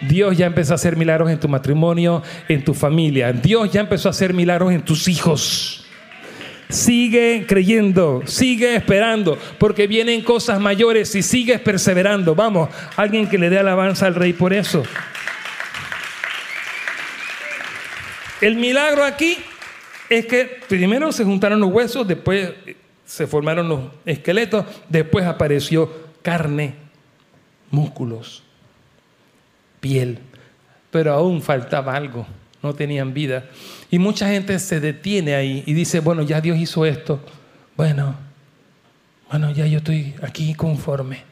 A: Dios ya empezó a hacer milagros en tu matrimonio, en tu familia. Dios ya empezó a hacer milagros en tus hijos. Sigue creyendo, sigue esperando, porque vienen cosas mayores y sigues perseverando. Vamos, alguien que le dé alabanza al rey por eso. El milagro aquí es que primero se juntaron los huesos, después se formaron los esqueletos, después apareció carne, músculos, piel, pero aún faltaba algo no tenían vida. Y mucha gente se detiene ahí y dice, bueno, ya Dios hizo esto. Bueno, bueno, ya yo estoy aquí conforme.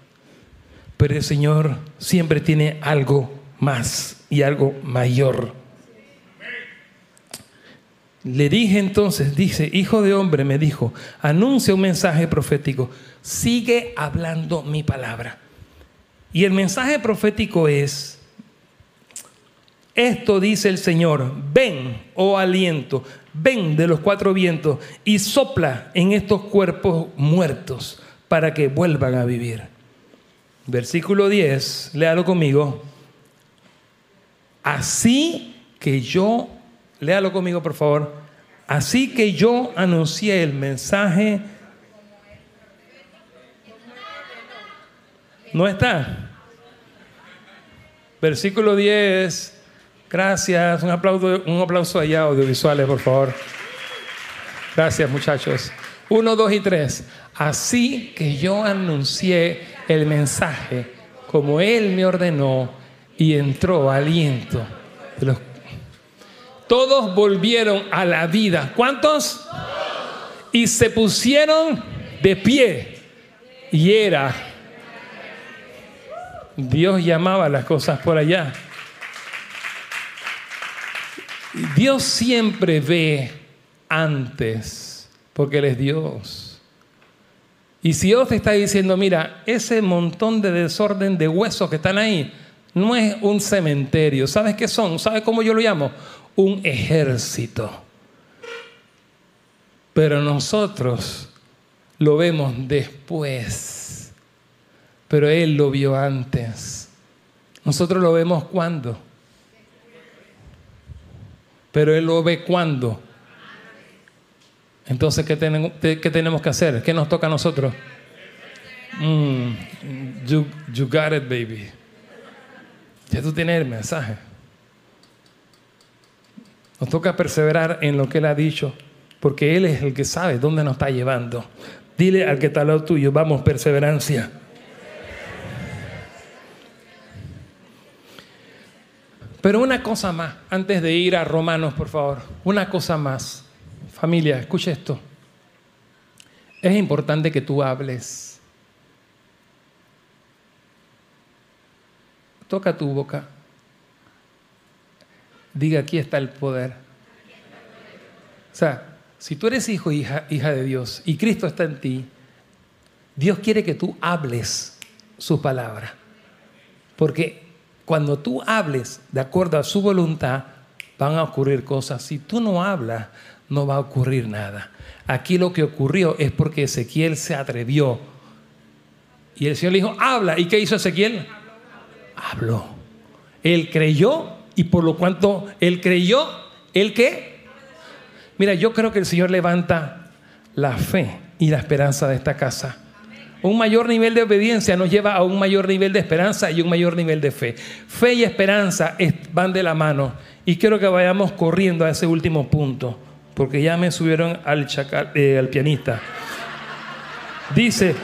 A: Pero el Señor siempre tiene algo más y algo mayor. Le dije entonces, dice, hijo de hombre, me dijo, anuncia un mensaje profético, sigue hablando mi palabra. Y el mensaje profético es, esto dice el Señor, ven, oh aliento, ven de los cuatro vientos y sopla en estos cuerpos muertos para que vuelvan a vivir. Versículo 10, léalo conmigo. Así que yo, léalo conmigo por favor, así que yo anuncié el mensaje. ¿No está? Versículo 10 Gracias. Un aplauso, un aplauso allá, audiovisuales, por favor. Gracias, muchachos. Uno, dos y tres. Así que yo anuncié el mensaje como Él me ordenó y entró aliento. Todos volvieron a la vida. ¿Cuántos? Y se pusieron de pie. Y era. Dios llamaba las cosas por allá. Dios siempre ve antes, porque Él es Dios. Y si Dios te está diciendo, mira, ese montón de desorden de huesos que están ahí, no es un cementerio. ¿Sabes qué son? ¿Sabes cómo yo lo llamo? Un ejército. Pero nosotros lo vemos después. Pero Él lo vio antes. Nosotros lo vemos cuando pero Él lo ve cuando. Entonces, ¿qué, tenemos, qué tenemos que hacer? ¿Qué nos toca a nosotros? Mm, you, you got it, baby. Ya tú tienes el mensaje. Nos toca perseverar en lo que Él ha dicho, porque Él es el que sabe dónde nos está llevando. Dile al que está al lado tuyo, vamos, perseverancia. Pero una cosa más, antes de ir a Romanos, por favor, una cosa más. Familia, escucha esto. Es importante que tú hables. Toca tu boca. Diga, aquí está el poder. O sea, si tú eres hijo hija, hija de Dios y Cristo está en ti, Dios quiere que tú hables su palabra. Porque cuando tú hables de acuerdo a su voluntad, van a ocurrir cosas. Si tú no hablas, no va a ocurrir nada. Aquí lo que ocurrió es porque Ezequiel se atrevió. Y el Señor le dijo, habla. ¿Y qué hizo Ezequiel? Habló. Él creyó y por lo cuanto él creyó, ¿él qué? Mira, yo creo que el Señor levanta la fe y la esperanza de esta casa. Un mayor nivel de obediencia nos lleva a un mayor nivel de esperanza y un mayor nivel de fe. Fe y esperanza van de la mano. Y quiero que vayamos corriendo a ese último punto, porque ya me subieron al, eh, al pianista. Dice,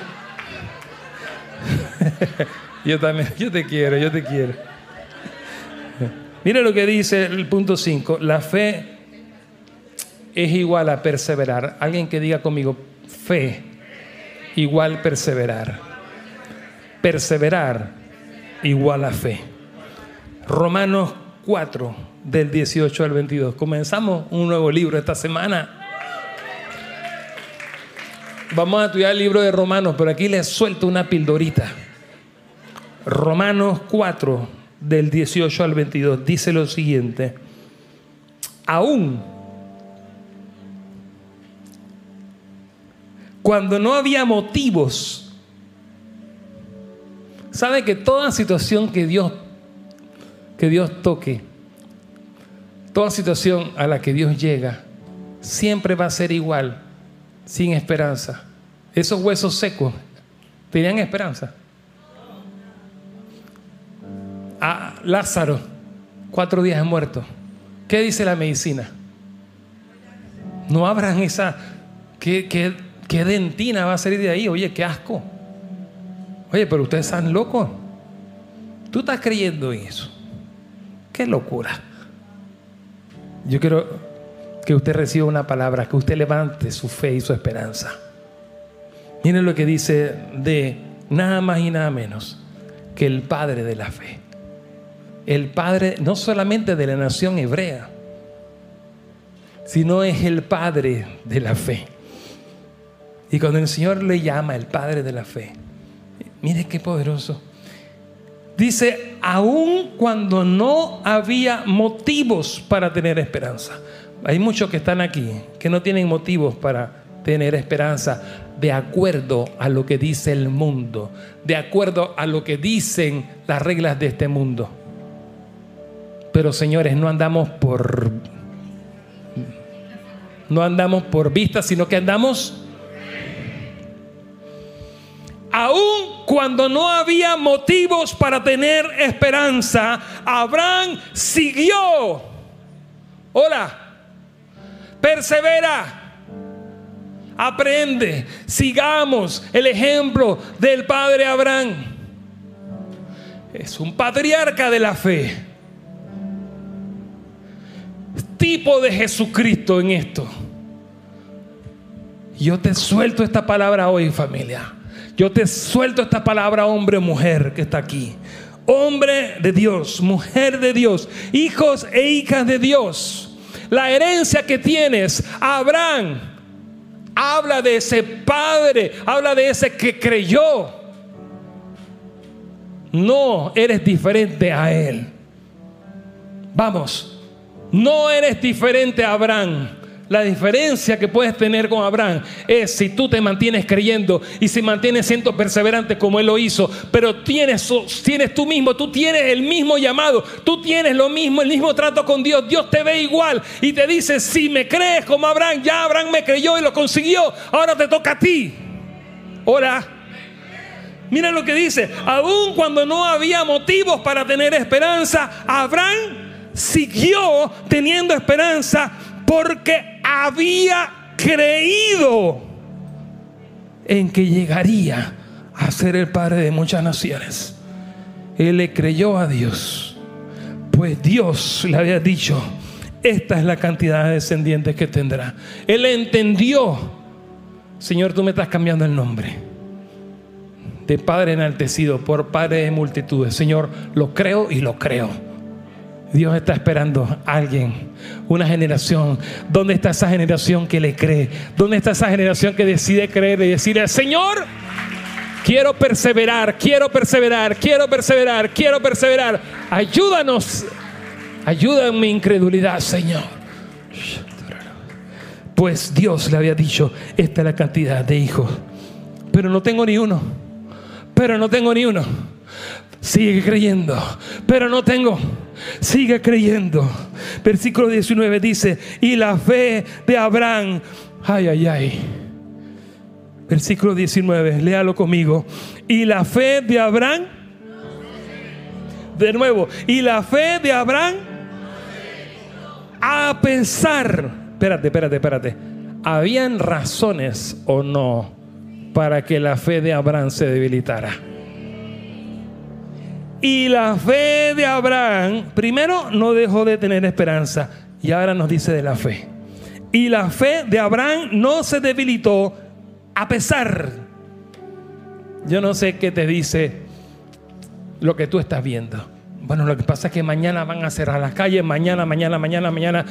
A: yo también, yo te quiero, yo te quiero. Mira lo que dice el punto 5, la fe es igual a perseverar. Alguien que diga conmigo, fe igual perseverar. Perseverar igual a fe. Romanos 4, del 18 al 22. Comenzamos un nuevo libro esta semana. Vamos a estudiar el libro de Romanos, pero aquí les suelto una pildorita. Romanos 4, del 18 al 22, dice lo siguiente. Aún cuando no había motivos. Sabe que toda situación que Dios que Dios toque, toda situación a la que Dios llega, siempre va a ser igual, sin esperanza. Esos huesos secos tenían esperanza. A Lázaro, cuatro días muerto. ¿Qué dice la medicina? No abran esa. que ¿Qué dentina va a salir de ahí? Oye, qué asco. Oye, pero ustedes están locos. Tú estás creyendo en eso. Qué locura. Yo quiero que usted reciba una palabra, que usted levante su fe y su esperanza. Miren lo que dice de nada más y nada menos que el Padre de la fe. El Padre no solamente de la nación hebrea, sino es el Padre de la fe. Y cuando el Señor le llama el Padre de la fe, mire qué poderoso. Dice, aun cuando no había motivos para tener esperanza. Hay muchos que están aquí que no tienen motivos para tener esperanza de acuerdo a lo que dice el mundo, de acuerdo a lo que dicen las reglas de este mundo. Pero señores, no andamos por no andamos por vista, sino que andamos aun cuando no había motivos para tener esperanza, Abraham siguió. Hola, persevera. Aprende, sigamos el ejemplo del padre Abraham. Es un patriarca de la fe. Tipo de Jesucristo en esto. Yo te suelto esta palabra hoy, familia. Yo te suelto esta palabra, hombre o mujer que está aquí. Hombre de Dios, mujer de Dios, hijos e hijas de Dios. La herencia que tienes, Abraham, habla de ese padre, habla de ese que creyó. No eres diferente a él. Vamos, no eres diferente a Abraham. La diferencia que puedes tener con Abraham es si tú te mantienes creyendo y si mantienes siendo perseverante como él lo hizo, pero tienes, tienes tú mismo, tú tienes el mismo llamado, tú tienes lo mismo, el mismo trato con Dios, Dios te ve igual y te dice, si me crees como Abraham, ya Abraham me creyó y lo consiguió, ahora te toca a ti. Hola. Mira lo que dice, aun cuando no había motivos para tener esperanza, Abraham siguió teniendo esperanza porque había creído en que llegaría a ser el padre de muchas naciones. Él le creyó a Dios, pues Dios le había dicho, esta es la cantidad de descendientes que tendrá. Él entendió, Señor, tú me estás cambiando el nombre de Padre enaltecido por Padre de multitudes. Señor, lo creo y lo creo. Dios está esperando a alguien, una generación. ¿Dónde está esa generación que le cree? ¿Dónde está esa generación que decide creer y decirle, Señor, quiero perseverar, quiero perseverar, quiero perseverar, quiero perseverar. Ayúdanos, ayuda en mi incredulidad, Señor. Pues Dios le había dicho, esta es la cantidad de hijos, pero no tengo ni uno, pero no tengo ni uno. Sigue creyendo, pero no tengo sigue creyendo. Versículo 19 dice, y la fe de Abraham, ay, ay, ay. Versículo 19, léalo conmigo. Y la fe de Abraham, de nuevo, y la fe de Abraham, a pesar, espérate, espérate, espérate, ¿habían razones o no para que la fe de Abraham se debilitara? Y la fe de Abraham, primero no dejó de tener esperanza y ahora nos dice de la fe. Y la fe de Abraham no se debilitó a pesar. Yo no sé qué te dice lo que tú estás viendo. Bueno, lo que pasa es que mañana van a cerrar las calles, mañana, mañana, mañana, mañana.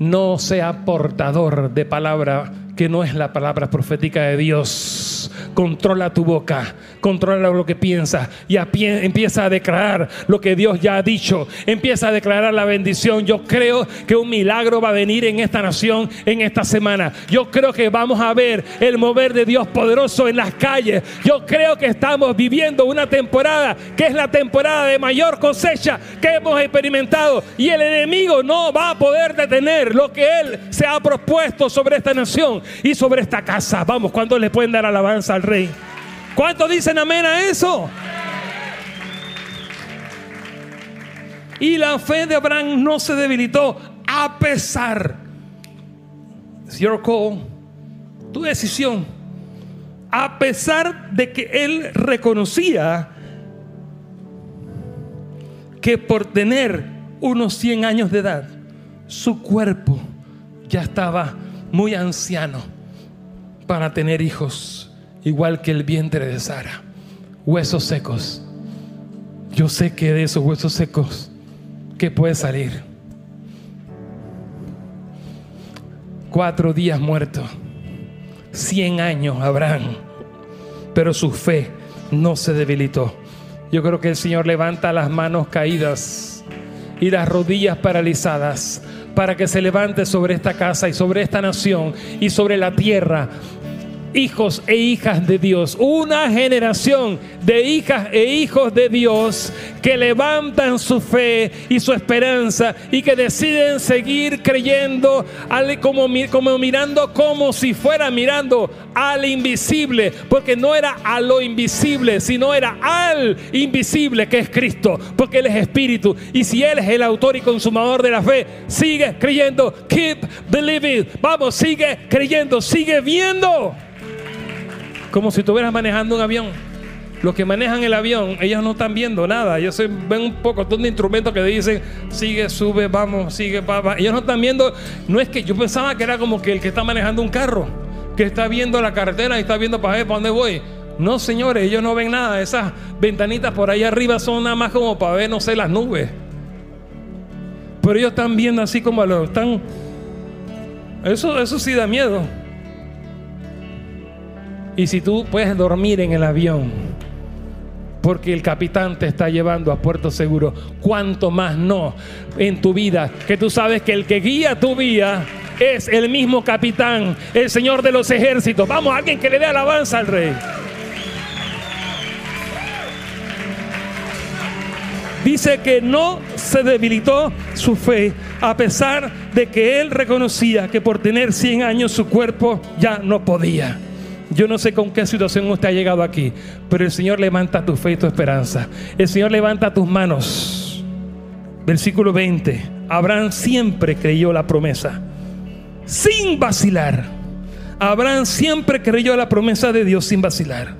A: No sea portador de palabra que no es la palabra profética de Dios. Controla tu boca, controla lo que piensas y empieza a declarar lo que Dios ya ha dicho. Empieza a declarar la bendición. Yo creo que un milagro va a venir en esta nación en esta semana. Yo creo que vamos a ver el mover de Dios poderoso en las calles. Yo creo que estamos viviendo una temporada que es la temporada de mayor cosecha que hemos experimentado y el enemigo no va a poder detener lo que él se ha propuesto sobre esta nación y sobre esta casa. Vamos, ¿cuántos le pueden dar alabanza al rey? ¿Cuántos dicen amén a eso? Y la fe de Abraham no se debilitó a pesar. Your call, tu decisión. A pesar de que él reconocía que por tener unos 100 años de edad, su cuerpo ya estaba muy anciano para tener hijos, igual que el vientre de Sara. Huesos secos. Yo sé que de esos huesos secos, ¿qué puede salir? Cuatro días muerto, cien años Abraham, pero su fe no se debilitó. Yo creo que el Señor levanta las manos caídas y las rodillas paralizadas para que se levante sobre esta casa y sobre esta nación y sobre la tierra hijos e hijas de Dios, una generación de hijas e hijos de Dios que levantan su fe y su esperanza y que deciden seguir creyendo como, como mirando como si fuera mirando al invisible, porque no era a lo invisible, sino era al invisible que es Cristo, porque Él es espíritu. Y si Él es el autor y consumador de la fe, sigue creyendo, keep believing, vamos, sigue creyendo, sigue viendo. Como si estuvieras manejando un avión. Los que manejan el avión, ellos no están viendo nada. Ellos ven un poco de instrumentos que dicen, sigue, sube, vamos, sigue, va, Ellos no están viendo, no es que yo pensaba que era como que el que está manejando un carro, que está viendo la carretera y está viendo para ver para dónde voy. No, señores, ellos no ven nada. Esas ventanitas por ahí arriba son nada más como para ver, no sé, las nubes. Pero ellos están viendo así como lo están. Eso, eso sí da miedo. Y si tú puedes dormir en el avión, porque el capitán te está llevando a puerto seguro, cuánto más no en tu vida, que tú sabes que el que guía tu vida es el mismo capitán, el Señor de los ejércitos. Vamos, alguien que le dé alabanza al rey. Dice que no se debilitó su fe a pesar de que él reconocía que por tener 100 años su cuerpo ya no podía. Yo no sé con qué situación usted ha llegado aquí, pero el Señor levanta tu fe y tu esperanza. El Señor levanta tus manos. Versículo 20. Abraham siempre creyó la promesa, sin vacilar. Abraham siempre creyó la promesa de Dios sin vacilar.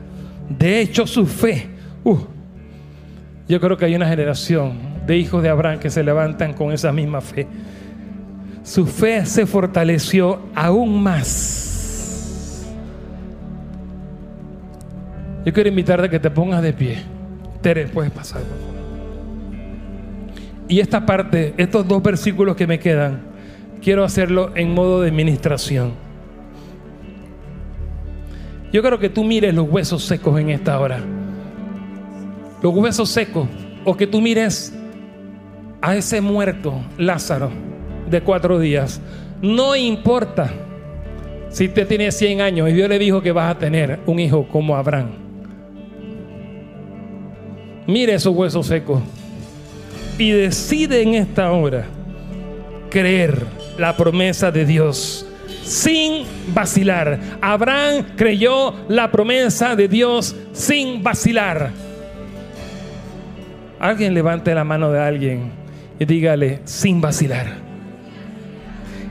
A: De hecho, su fe. Uh, yo creo que hay una generación de hijos de Abraham que se levantan con esa misma fe. Su fe se fortaleció aún más. Yo quiero invitarte a que te pongas de pie. Tere, puedes pasar. Y esta parte, estos dos versículos que me quedan, quiero hacerlo en modo de administración. Yo quiero que tú mires los huesos secos en esta hora los huesos secos, o que tú mires a ese muerto Lázaro de cuatro días. No importa si usted tiene 100 años y Dios le dijo que vas a tener un hijo como Abraham. Mire esos huesos secos y decide en esta hora creer la promesa de Dios sin vacilar. Abraham creyó la promesa de Dios sin vacilar. Alguien levante la mano de alguien y dígale sin vacilar.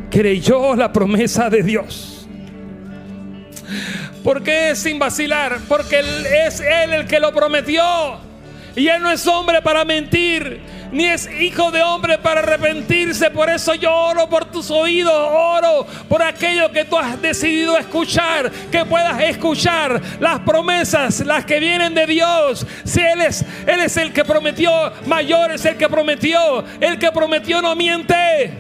A: Creyó la promesa de Dios. ¿Por qué sin vacilar? Porque es Él el que lo prometió. Y Él no es hombre para mentir ni es hijo de hombre para arrepentirse. Por eso yo oro por tus oídos, oro por aquello que tú has decidido escuchar, que puedas escuchar las promesas, las que vienen de Dios. Si Él es, Él es el que prometió, mayor es el que prometió, el que prometió no miente.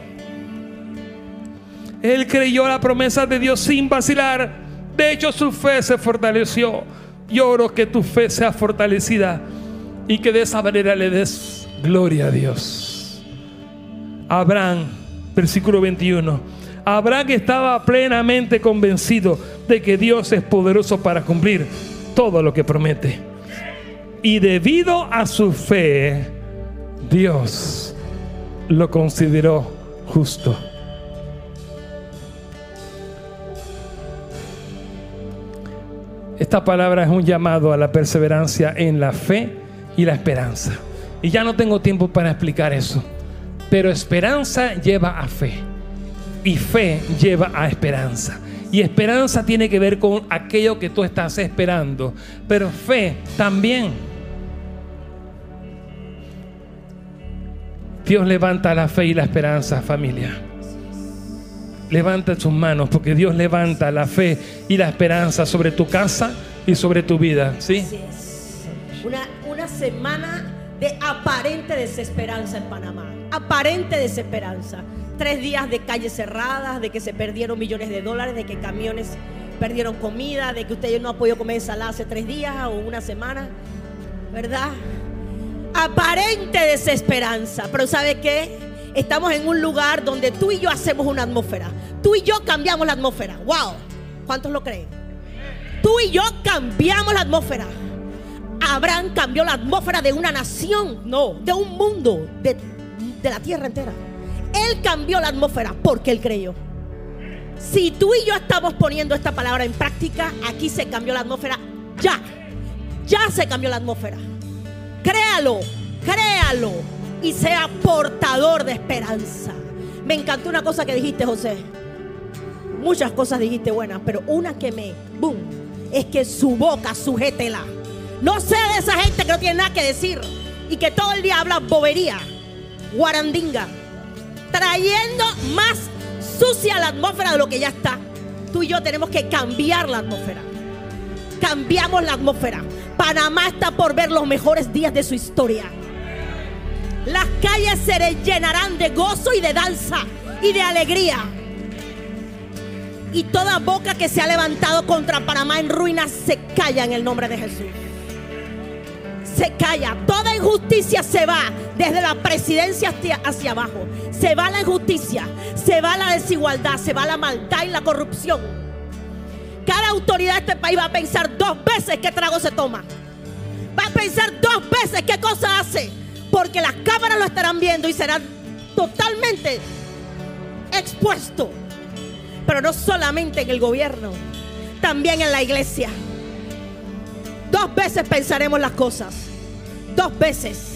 A: Él creyó la promesa de Dios sin vacilar. De hecho, su fe se fortaleció. Yo oro que tu fe sea fortalecida y que de esa manera le des Gloria a Dios. Abraham, versículo 21. Abraham estaba plenamente convencido de que Dios es poderoso para cumplir todo lo que promete. Y debido a su fe, Dios lo consideró justo. Esta palabra es un llamado a la perseverancia en la fe y la esperanza. Y ya no tengo tiempo para explicar eso. Pero esperanza lleva a fe. Y fe lleva a esperanza. Y esperanza tiene que ver con aquello que tú estás esperando. Pero fe también. Dios levanta la fe y la esperanza, familia. Levanta tus manos porque Dios levanta la fe y la esperanza sobre tu casa y sobre tu vida. ¿sí?
B: Una, semana de aparente desesperanza en Panamá. Aparente desesperanza. Tres días de calles cerradas, de que se perdieron millones de dólares, de que camiones perdieron comida, de que usted no ha podido comer ensalada hace tres días o una semana, ¿verdad? Aparente desesperanza. Pero ¿sabe qué? Estamos en un lugar donde tú y yo hacemos una atmósfera. Tú y yo cambiamos la atmósfera. ¡Wow! ¿Cuántos lo creen? Tú y yo cambiamos la atmósfera. Abraham cambió la atmósfera de una nación, no, de un mundo, de, la tierra entera. Él cambió la atmósfera porque él creyó. Si tú y yo estamos poniendo esta palabra en práctica, aquí se cambió la atmósfera ya. Ya se cambió la atmósfera. Créalo, créalo y sea portador de esperanza. Me encantó una cosa que dijiste, José. Muchas cosas dijiste buenas, pero una que me, boom, es que su boca sujétela no sea de esa gente que no tiene nada que decir y que todo el día habla bobería, guarandinga, trayendo más sucia la atmósfera de lo que ya está. Tú y yo tenemos que cambiar la atmósfera. Cambiamos la atmósfera. Panamá está por ver los mejores días de su historia. Las calles se llenarán de gozo y de danza y de alegría. Y toda boca que se ha levantado contra Panamá en ruinas se calla en el nombre de Jesús se calla. Toda injusticia se va desde la presidencia hacia, hacia abajo. Se va la injusticia, se va la desigualdad, se va la maldad y la corrupción. Cada autoridad de este país va a pensar dos veces qué trago se toma. Va a pensar dos veces qué cosa hace. Porque las cámaras lo estarán viendo y serán totalmente expuesto. Pero no solamente en el gobierno, también en la iglesia. Dos veces pensaremos las cosas. Dos veces.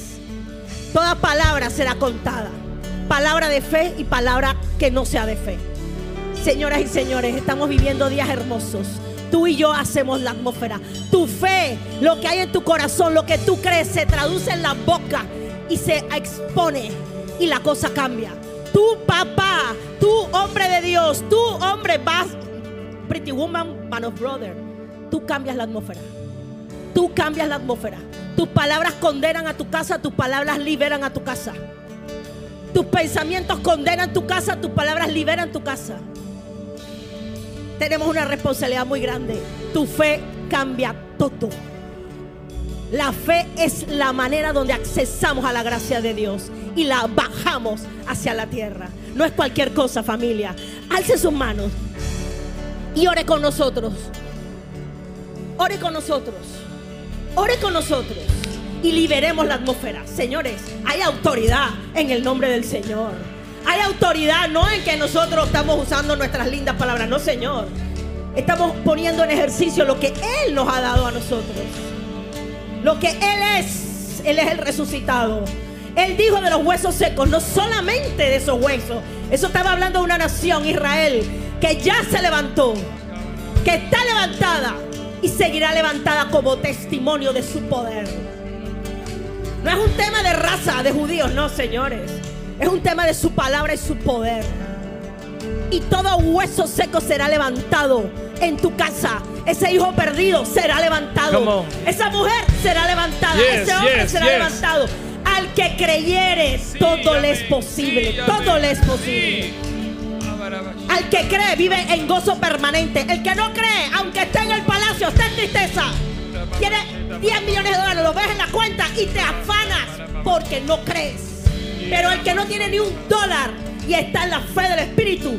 B: Toda palabra será contada. Palabra de fe y palabra que no sea de fe. Señoras y señores, estamos viviendo días hermosos. Tú y yo hacemos la atmósfera. Tu fe, lo que hay en tu corazón, lo que tú crees, se traduce en la boca y se expone y la cosa cambia. Tú, papá, tú, hombre de Dios, tú, hombre, vas, pretty woman, man of brother, tú cambias la atmósfera. Tú cambias la atmósfera. Tus palabras condenan a tu casa, tus palabras liberan a tu casa. Tus pensamientos condenan tu casa, tus palabras liberan tu casa. Tenemos una responsabilidad muy grande. Tu fe cambia todo. La fe es la manera donde accesamos a la gracia de Dios y la bajamos hacia la tierra. No es cualquier cosa, familia. Alce sus manos y ore con nosotros. Ore con nosotros. Ore con nosotros y liberemos la atmósfera. Señores, hay autoridad en el nombre del Señor. Hay autoridad no en que nosotros estamos usando nuestras lindas palabras, no, Señor. Estamos poniendo en ejercicio lo que Él nos ha dado a nosotros. Lo que Él es. Él es el resucitado. Él dijo de los huesos secos, no solamente de esos huesos. Eso estaba hablando de una nación, Israel, que ya se levantó, que está levantada y seguirá levantada como testimonio de su poder. No es un tema de raza, de judíos, no, señores. Es un tema de su palabra y su poder. Y todo hueso seco será levantado en tu casa. Ese hijo perdido será levantado. Esa mujer será levantada. Ese hombre será levantado. Al que creyere, todo le es posible. Todo le es posible. Al que cree, vive en gozo permanente. El que no cree, aunque esté en el palacio, está en tristeza. Tiene 10 millones de dólares, lo ves en la cuenta y te afanas porque no crees. Pero el que no tiene ni un dólar y está en la fe del Espíritu,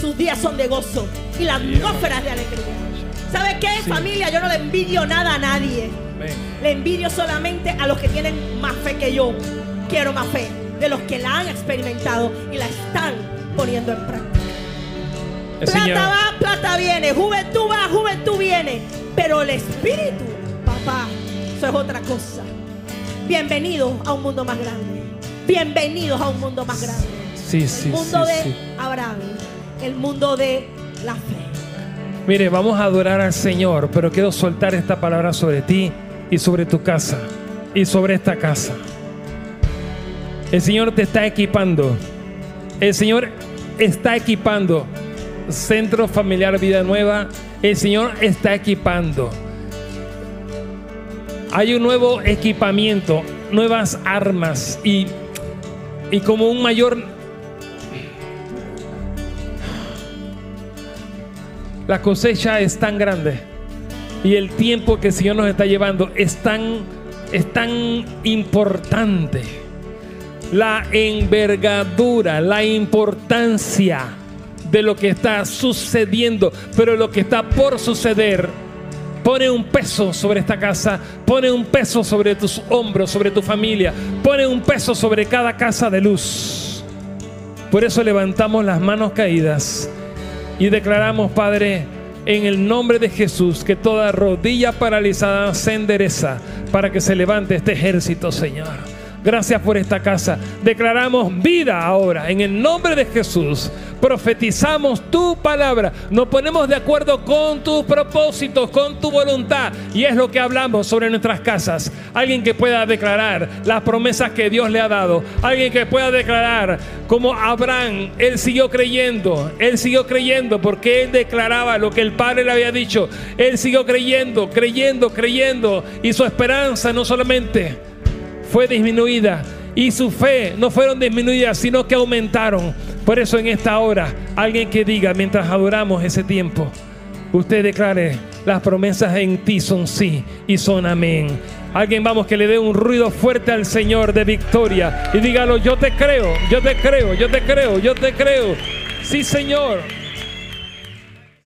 B: sus días son de gozo y la atmósfera es de alegría. ¿Sabe qué, familia? Yo no le envidio nada a nadie. Le envidio solamente a los que tienen más fe que yo. Quiero más fe de los que la han experimentado y la están poniendo en práctica. Plata va, plata viene. Juventud va, juventud viene. Pero el espíritu, papá, eso es otra cosa. Bienvenidos a un mundo más grande. Bienvenidos a un mundo más grande.
A: Sí, sí,
B: el mundo de Abraham. El mundo de la fe.
A: Mire, vamos a adorar al Señor, pero quiero soltar esta palabra sobre ti y sobre tu casa y sobre esta casa. El Señor te está equipando. El Señor está equipando. Centro Familiar Vida Nueva. El Señor está equipando. Hay un nuevo equipamiento, nuevas armas y, y como un mayor... La cosecha es tan grande y el tiempo que el Señor nos está llevando es tan, es tan importante. La envergadura, la importancia de lo que está sucediendo, pero lo que está por suceder pone un peso sobre esta casa, pone un peso sobre tus hombros, sobre tu familia, pone un peso sobre cada casa de luz. Por eso levantamos las manos caídas y declaramos, Padre, en el nombre de Jesús, que toda rodilla paralizada se endereza para que se levante este ejército, Señor. Gracias por esta casa. Declaramos vida ahora en el nombre de Jesús. Profetizamos tu palabra. Nos ponemos de acuerdo con tus propósitos, con tu voluntad. Y es lo que hablamos sobre nuestras casas. Alguien que pueda declarar las promesas que Dios le ha dado. Alguien que pueda declarar como Abraham. Él siguió creyendo. Él siguió creyendo porque él declaraba lo que el Padre le había dicho. Él siguió creyendo, creyendo, creyendo. Y su esperanza no solamente fue disminuida y su fe no fueron disminuidas, sino que aumentaron. Por eso en esta hora, alguien que diga mientras adoramos ese tiempo, usted declare, las promesas en ti son sí y son amén. Alguien vamos que le dé un ruido fuerte al Señor de victoria y dígalo, yo te creo, yo te creo, yo te creo, yo te creo. Sí, Señor.